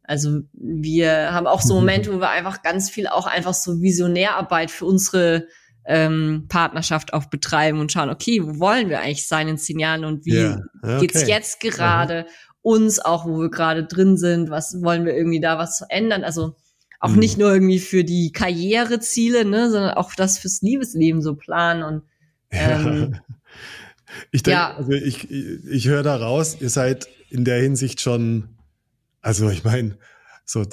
also wir haben auch so mhm. Momente, wo wir einfach ganz viel auch einfach so Visionärarbeit für unsere ähm, Partnerschaft auch betreiben und schauen, okay, wo wollen wir eigentlich sein in zehn Jahren und wie yeah. okay. geht's jetzt gerade? Uns auch, wo wir gerade drin sind, was wollen wir irgendwie da was ändern. Also auch mhm. nicht nur irgendwie für die Karriereziele, ne, sondern auch das fürs Liebesleben so planen und ähm, ja. Ich denke, ja. also ich, ich, ich höre da raus, ihr seid in der Hinsicht schon, also ich meine, so äh,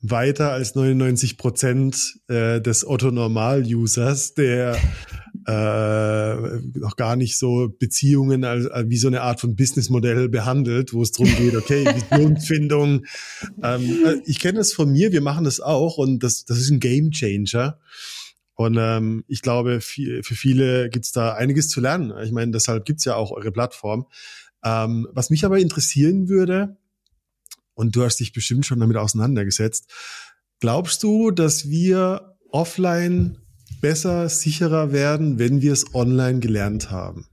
weiter als 99 Prozent äh, des Otto-Normal-Users, der äh, noch gar nicht so Beziehungen als, als wie so eine Art von Businessmodell behandelt, wo es darum geht, okay, Visionsfindung. ähm, äh, ich kenne das von mir, wir machen das auch und das, das ist ein Game Changer. Und ähm, ich glaube, viel, für viele gibt's da einiges zu lernen. Ich meine, deshalb gibt's ja auch eure Plattform. Ähm, was mich aber interessieren würde, und du hast dich bestimmt schon damit auseinandergesetzt, glaubst du, dass wir offline besser, sicherer werden, wenn wir es online gelernt haben.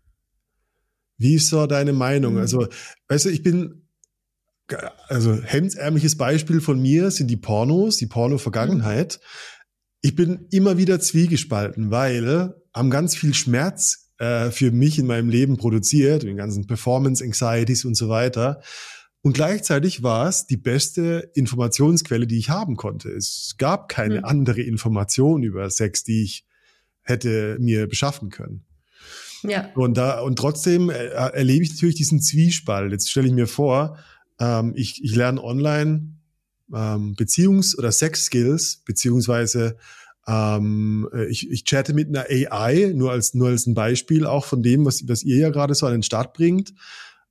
Wie ist so deine Meinung? Mhm. Also, weißt du, ich bin, also hemdsärmliches Beispiel von mir sind die Pornos, die Porno-Vergangenheit. Ich bin immer wieder zwiegespalten, weil haben ganz viel Schmerz äh, für mich in meinem Leben produziert, den ganzen Performance-Anxieties und so weiter. Und gleichzeitig war es die beste Informationsquelle, die ich haben konnte. Es gab keine mhm. andere Information über Sex, die ich hätte mir beschaffen können. Ja. Und da, und trotzdem äh, erlebe ich natürlich diesen Zwiespalt. Jetzt stelle ich mir vor, ähm, ich, ich lerne online ähm, Beziehungs- oder Sex-Skills, beziehungsweise ähm, äh, ich, ich chatte mit einer AI, nur als, nur als ein Beispiel auch von dem, was, was ihr ja gerade so an den Start bringt.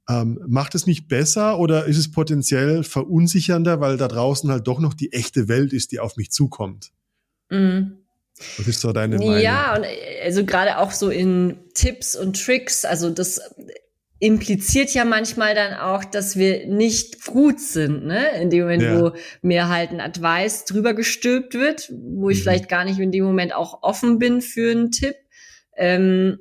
Ähm, macht es mich besser oder ist es potenziell verunsichernder, weil da draußen halt doch noch die echte Welt ist, die auf mich zukommt? Mhm. Was ist so deine Meinung? Ja, und also gerade auch so in Tipps und Tricks, also das impliziert ja manchmal dann auch, dass wir nicht gut sind, ne? In dem Moment, ja. wo mir halt ein Advice drüber gestülpt wird, wo ich mhm. vielleicht gar nicht in dem Moment auch offen bin für einen Tipp. Ähm,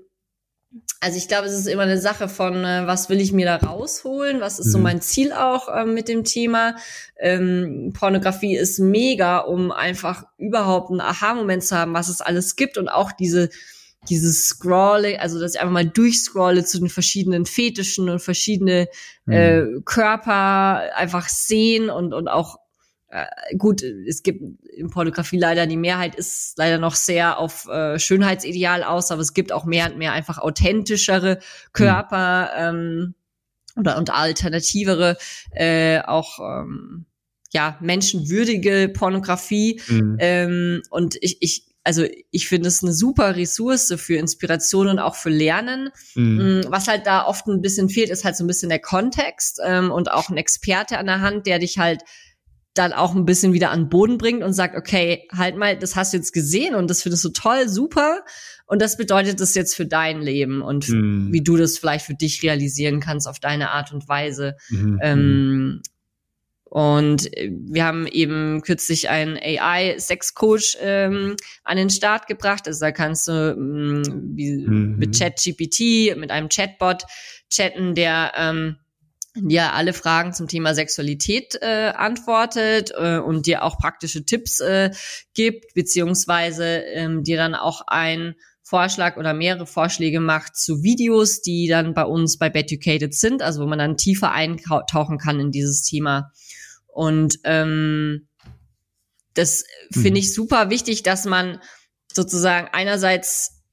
also ich glaube, es ist immer eine Sache von, äh, was will ich mir da rausholen? Was ist mhm. so mein Ziel auch äh, mit dem Thema? Ähm, Pornografie ist mega, um einfach überhaupt einen Aha-Moment zu haben, was es alles gibt und auch diese dieses Scrolling, also dass ich einfach mal durchscrolle zu den verschiedenen Fetischen und verschiedene mhm. äh, Körper einfach sehen und und auch äh, gut, es gibt in Pornografie leider die Mehrheit ist leider noch sehr auf äh, Schönheitsideal aus, aber es gibt auch mehr und mehr einfach authentischere Körper mhm. ähm, oder und alternativere äh, auch ähm, ja menschenwürdige Pornografie mhm. ähm, und ich ich also ich finde es eine super Ressource für Inspiration und auch für Lernen. Mhm. Mm, was halt da oft ein bisschen fehlt, ist halt so ein bisschen der Kontext ähm, und auch ein Experte an der Hand, der dich halt dann auch ein bisschen wieder an Boden bringt und sagt, okay, halt mal, das hast du jetzt gesehen und das findest du toll, super. Und das bedeutet das jetzt für dein Leben und Mhm. wie du das vielleicht für dich realisieren kannst auf deine Art und Weise. Mhm. Ähm, und äh, wir haben eben kürzlich einen AI-Sex-Coach ähm, an den Start gebracht. Also da kannst du ähm, wie, Mhm. mit ChatGPT, mit einem Chatbot chatten, der ähm, dir alle Fragen zum Thema Sexualität äh, antwortet äh, und dir auch praktische Tipps äh, gibt, beziehungsweise ähm, dir dann auch ein Vorschlag oder mehrere Vorschläge macht zu Videos, die dann bei uns bei Beducated sind, also wo man dann tiefer eintauchen kann in dieses Thema. Und ähm, das finde Mhm. ich super wichtig, dass man sozusagen einerseits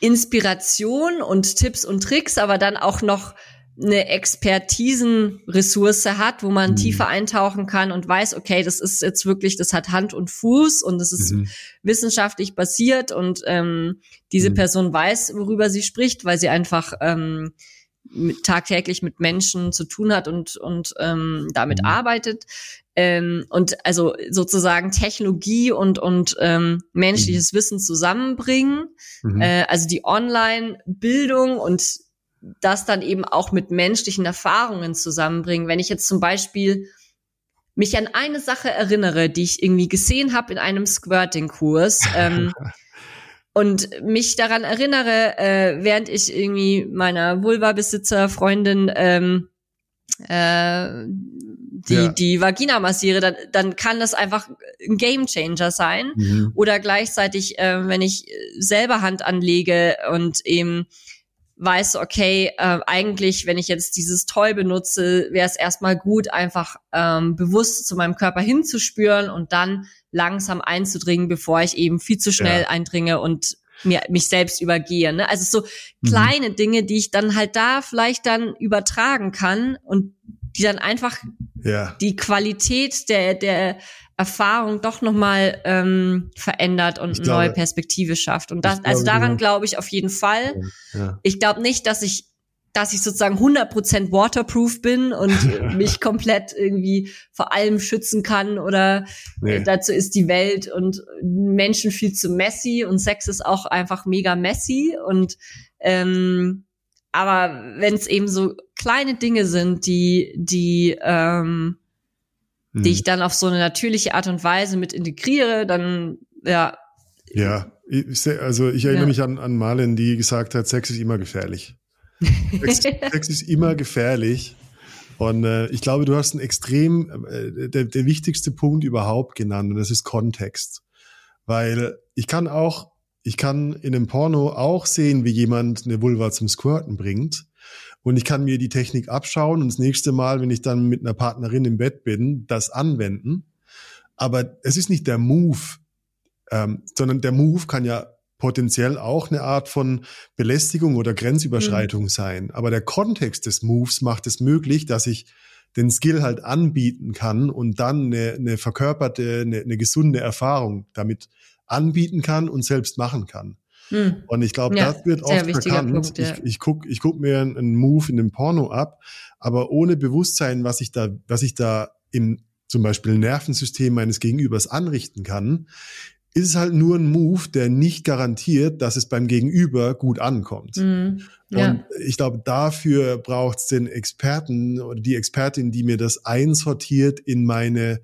Inspiration und Tipps und Tricks, aber dann auch noch eine Expertisenressource hat, wo man Mhm. tiefer eintauchen kann und weiß, okay, das ist jetzt wirklich, das hat Hand und Fuß und das ist Mhm. wissenschaftlich basiert und ähm, diese Mhm. Person weiß, worüber sie spricht, weil sie einfach ähm, mit, tagtäglich mit Menschen zu tun hat und, und ähm, damit Mhm. arbeitet. Ähm, und also sozusagen Technologie und, und ähm, menschliches Wissen zusammenbringen. Mhm. Äh, also die Online-Bildung und das dann eben auch mit menschlichen Erfahrungen zusammenbringen. Wenn ich jetzt zum Beispiel mich an eine Sache erinnere, die ich irgendwie gesehen habe in einem Squirting-Kurs ähm, und mich daran erinnere, äh, während ich irgendwie meiner Vulva-Besitzer-Freundin ähm, äh, die, Ja. die Vagina massiere, dann, dann kann das einfach ein Gamechanger sein. Mhm. Oder gleichzeitig, äh, wenn ich selber Hand anlege und eben weiß, okay, äh, eigentlich, wenn ich jetzt dieses Toy benutze, wäre es erstmal gut, einfach ähm, bewusst zu meinem Körper hinzuspüren und dann langsam einzudringen, bevor ich eben viel zu schnell Ja. eindringe und mir mich selbst übergehe. Ne? Also so Mhm. kleine Dinge, die ich dann halt da vielleicht dann übertragen kann und die dann einfach Ja. die Qualität der, der Erfahrung doch nochmal ähm, verändert und Ich eine glaube- neue Perspektive schafft. Und das, also daran glaube ich auf jeden Fall. Ja. Ich glaube nicht, dass ich dass ich sozusagen 100% waterproof bin und mich komplett irgendwie vor allem schützen kann oder Nee. äh, dazu ist die Welt und Menschen viel zu messy und Sex ist auch einfach mega messy und ähm, aber wenn es eben so kleine Dinge sind, die die ähm, Mhm. die ich dann auf so eine natürliche Art und Weise mit integriere, dann ja Ja, ich, also ich erinnere Ja. mich an, an Marlen, die gesagt hat, Sex ist immer gefährlich. Sex, Sex ist immer gefährlich. Und äh, ich glaube, du hast einen extrem, äh, der, der wichtigste Punkt überhaupt genannt, und das ist Kontext. Weil ich kann auch, ich kann in einem Porno auch sehen, wie jemand eine Vulva zum Squirten bringt. Und ich kann mir die Technik abschauen und das nächste Mal, wenn ich dann mit einer Partnerin im Bett bin, das anwenden. Aber es ist nicht der Move, ähm, sondern der Move kann ja potenziell auch eine Art von Belästigung oder Grenzüberschreitung sein. Aber der Kontext des Moves macht es möglich, dass ich den Skill halt anbieten kann und dann eine, eine verkörperte, eine, eine gesunde Erfahrung damit anbieten kann und selbst machen kann. hm. Und ich glaube, Ja, das wird oft verkannt. Punkt, ja. Ich, ich guck, ich guck mir einen Move in dem Porno ab, aber ohne Bewusstsein, was ich da, was ich da im zum Beispiel Nervensystem meines Gegenübers anrichten kann, ist es halt nur ein Move, der nicht garantiert, dass es beim Gegenüber gut ankommt. Hm. Ja. Und ich glaube, dafür braucht es den Experten oder die Expertin, die mir das einsortiert in meine,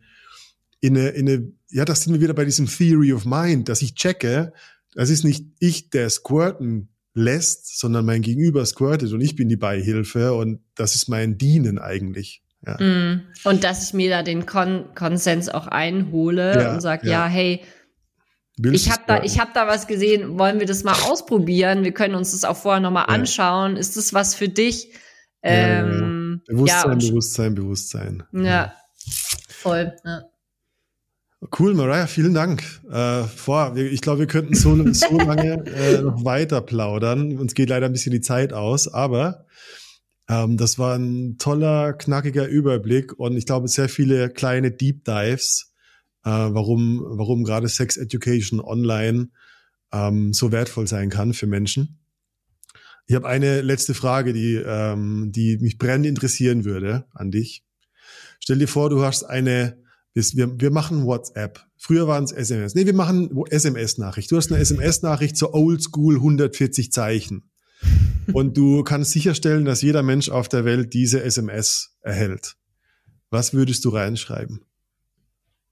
in eine, in eine, ja, das sind wir wieder bei diesem Theory of Mind, dass ich checke, das ist nicht ich, der squirten lässt, sondern mein Gegenüber squirtet und ich bin die Beihilfe und das ist mein Dienen eigentlich. Ja. Mm. Und dass ich mir da den Kon Konsens auch einhole Ja, und sage, ja. ja. hey, Willst ich habe da, ich habe da was gesehen, wollen wir das mal ausprobieren? Wir können uns das auch vorher nochmal Ja. anschauen. Ist das was für dich? Ja, ja, ja. Ähm, Bewusstsein, Bewusstsein, Bewusstsein. ja, voll. Cool, Mariah, vielen Dank. Äh, wir, ich glaube, wir könnten so, so lange äh, noch weiter plaudern. Uns geht leider ein bisschen die Zeit aus, aber ähm, das war ein toller, knackiger Überblick und ich glaube, sehr viele kleine Deep Dives, äh, warum, warum gerade Sex Education online ähm, so wertvoll sein kann für Menschen. Ich habe eine letzte Frage, die, ähm, die mich brennend interessieren würde an dich. Stell dir vor, du hast eine wir, wir machen WhatsApp. Früher waren es SMS. Nee, wir machen SMS-Nachricht. Du hast eine SMS-Nachricht zur Oldschool 140 Zeichen. Und du kannst sicherstellen, dass jeder Mensch auf der Welt diese SMS erhält. Was würdest du reinschreiben?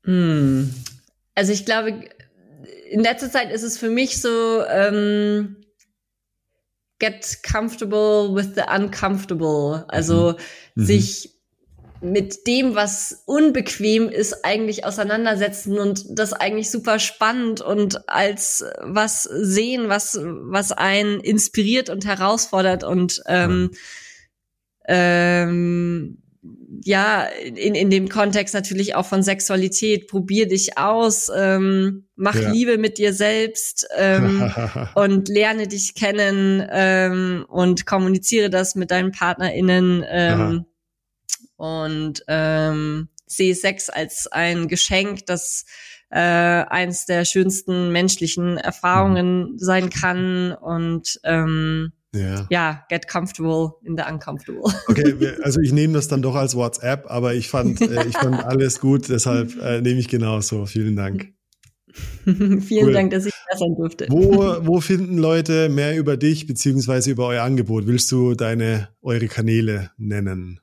Hm. Also ich glaube, in letzter Zeit ist es für mich so, ähm, get comfortable with the uncomfortable. Also mhm. sich mit dem, was unbequem ist, eigentlich auseinandersetzen und das eigentlich super spannend und als was sehen, was, was einen inspiriert und herausfordert und ähm, ähm, ja, in, in dem Kontext natürlich auch von Sexualität, probier dich aus, ähm, mach ja. Liebe mit dir selbst ähm, und lerne dich kennen ähm, und kommuniziere das mit deinen PartnerInnen ähm, und ähm, sehe Sex als ein Geschenk, das äh, eins der schönsten menschlichen Erfahrungen mhm. sein kann und ähm, ja. ja, get comfortable in the uncomfortable. Okay, also ich nehme das dann doch als WhatsApp, aber ich fand, äh, ich fand alles gut, deshalb äh, nehme ich genauso. Vielen Dank. Vielen cool. Dank, dass ich da sein durfte. Wo, wo finden Leute mehr über dich beziehungsweise über euer Angebot? Willst du deine eure Kanäle nennen?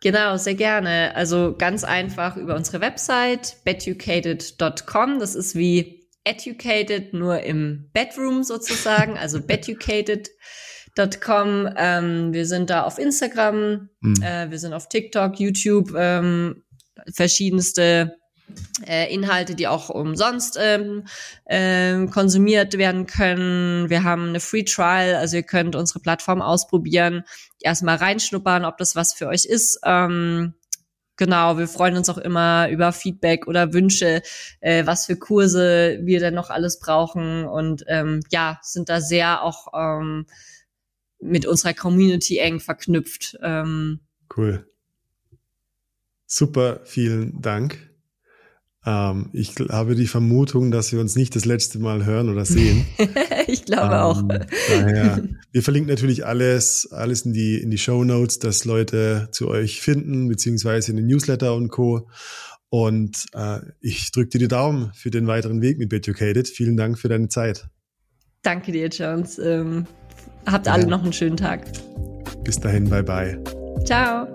Genau, sehr gerne. Also ganz einfach über unsere Website beducated.com. Das ist wie educated, nur im Bedroom sozusagen, also beducated.com. Ähm, wir sind da auf Instagram, mhm. äh, wir sind auf TikTok, YouTube, ähm, verschiedenste Inhalte, die auch umsonst ähm, äh, konsumiert werden können. Wir haben eine Free Trial, also ihr könnt unsere Plattform ausprobieren, erstmal reinschnuppern, ob das was für euch ist. Ähm, genau, wir freuen uns auch immer über Feedback oder Wünsche, äh, was für Kurse wir denn noch alles brauchen und ähm, ja, sind da sehr auch ähm, mit unserer Community eng verknüpft. Ähm, cool. Super, vielen Dank. Ähm, ich habe die Vermutung, dass wir uns nicht das letzte Mal hören oder sehen. ich glaube ähm, auch. Daher, wir verlinken natürlich alles, alles in die, in die Show Notes, dass Leute zu euch finden, beziehungsweise in den Newsletter und Co. Und äh, ich drücke dir die Daumen für den weiteren Weg mit Beducated. Vielen Dank für deine Zeit. Danke dir, Jones. Ähm, habt ja. alle noch einen schönen Tag. Bis dahin, bye bye. Ciao.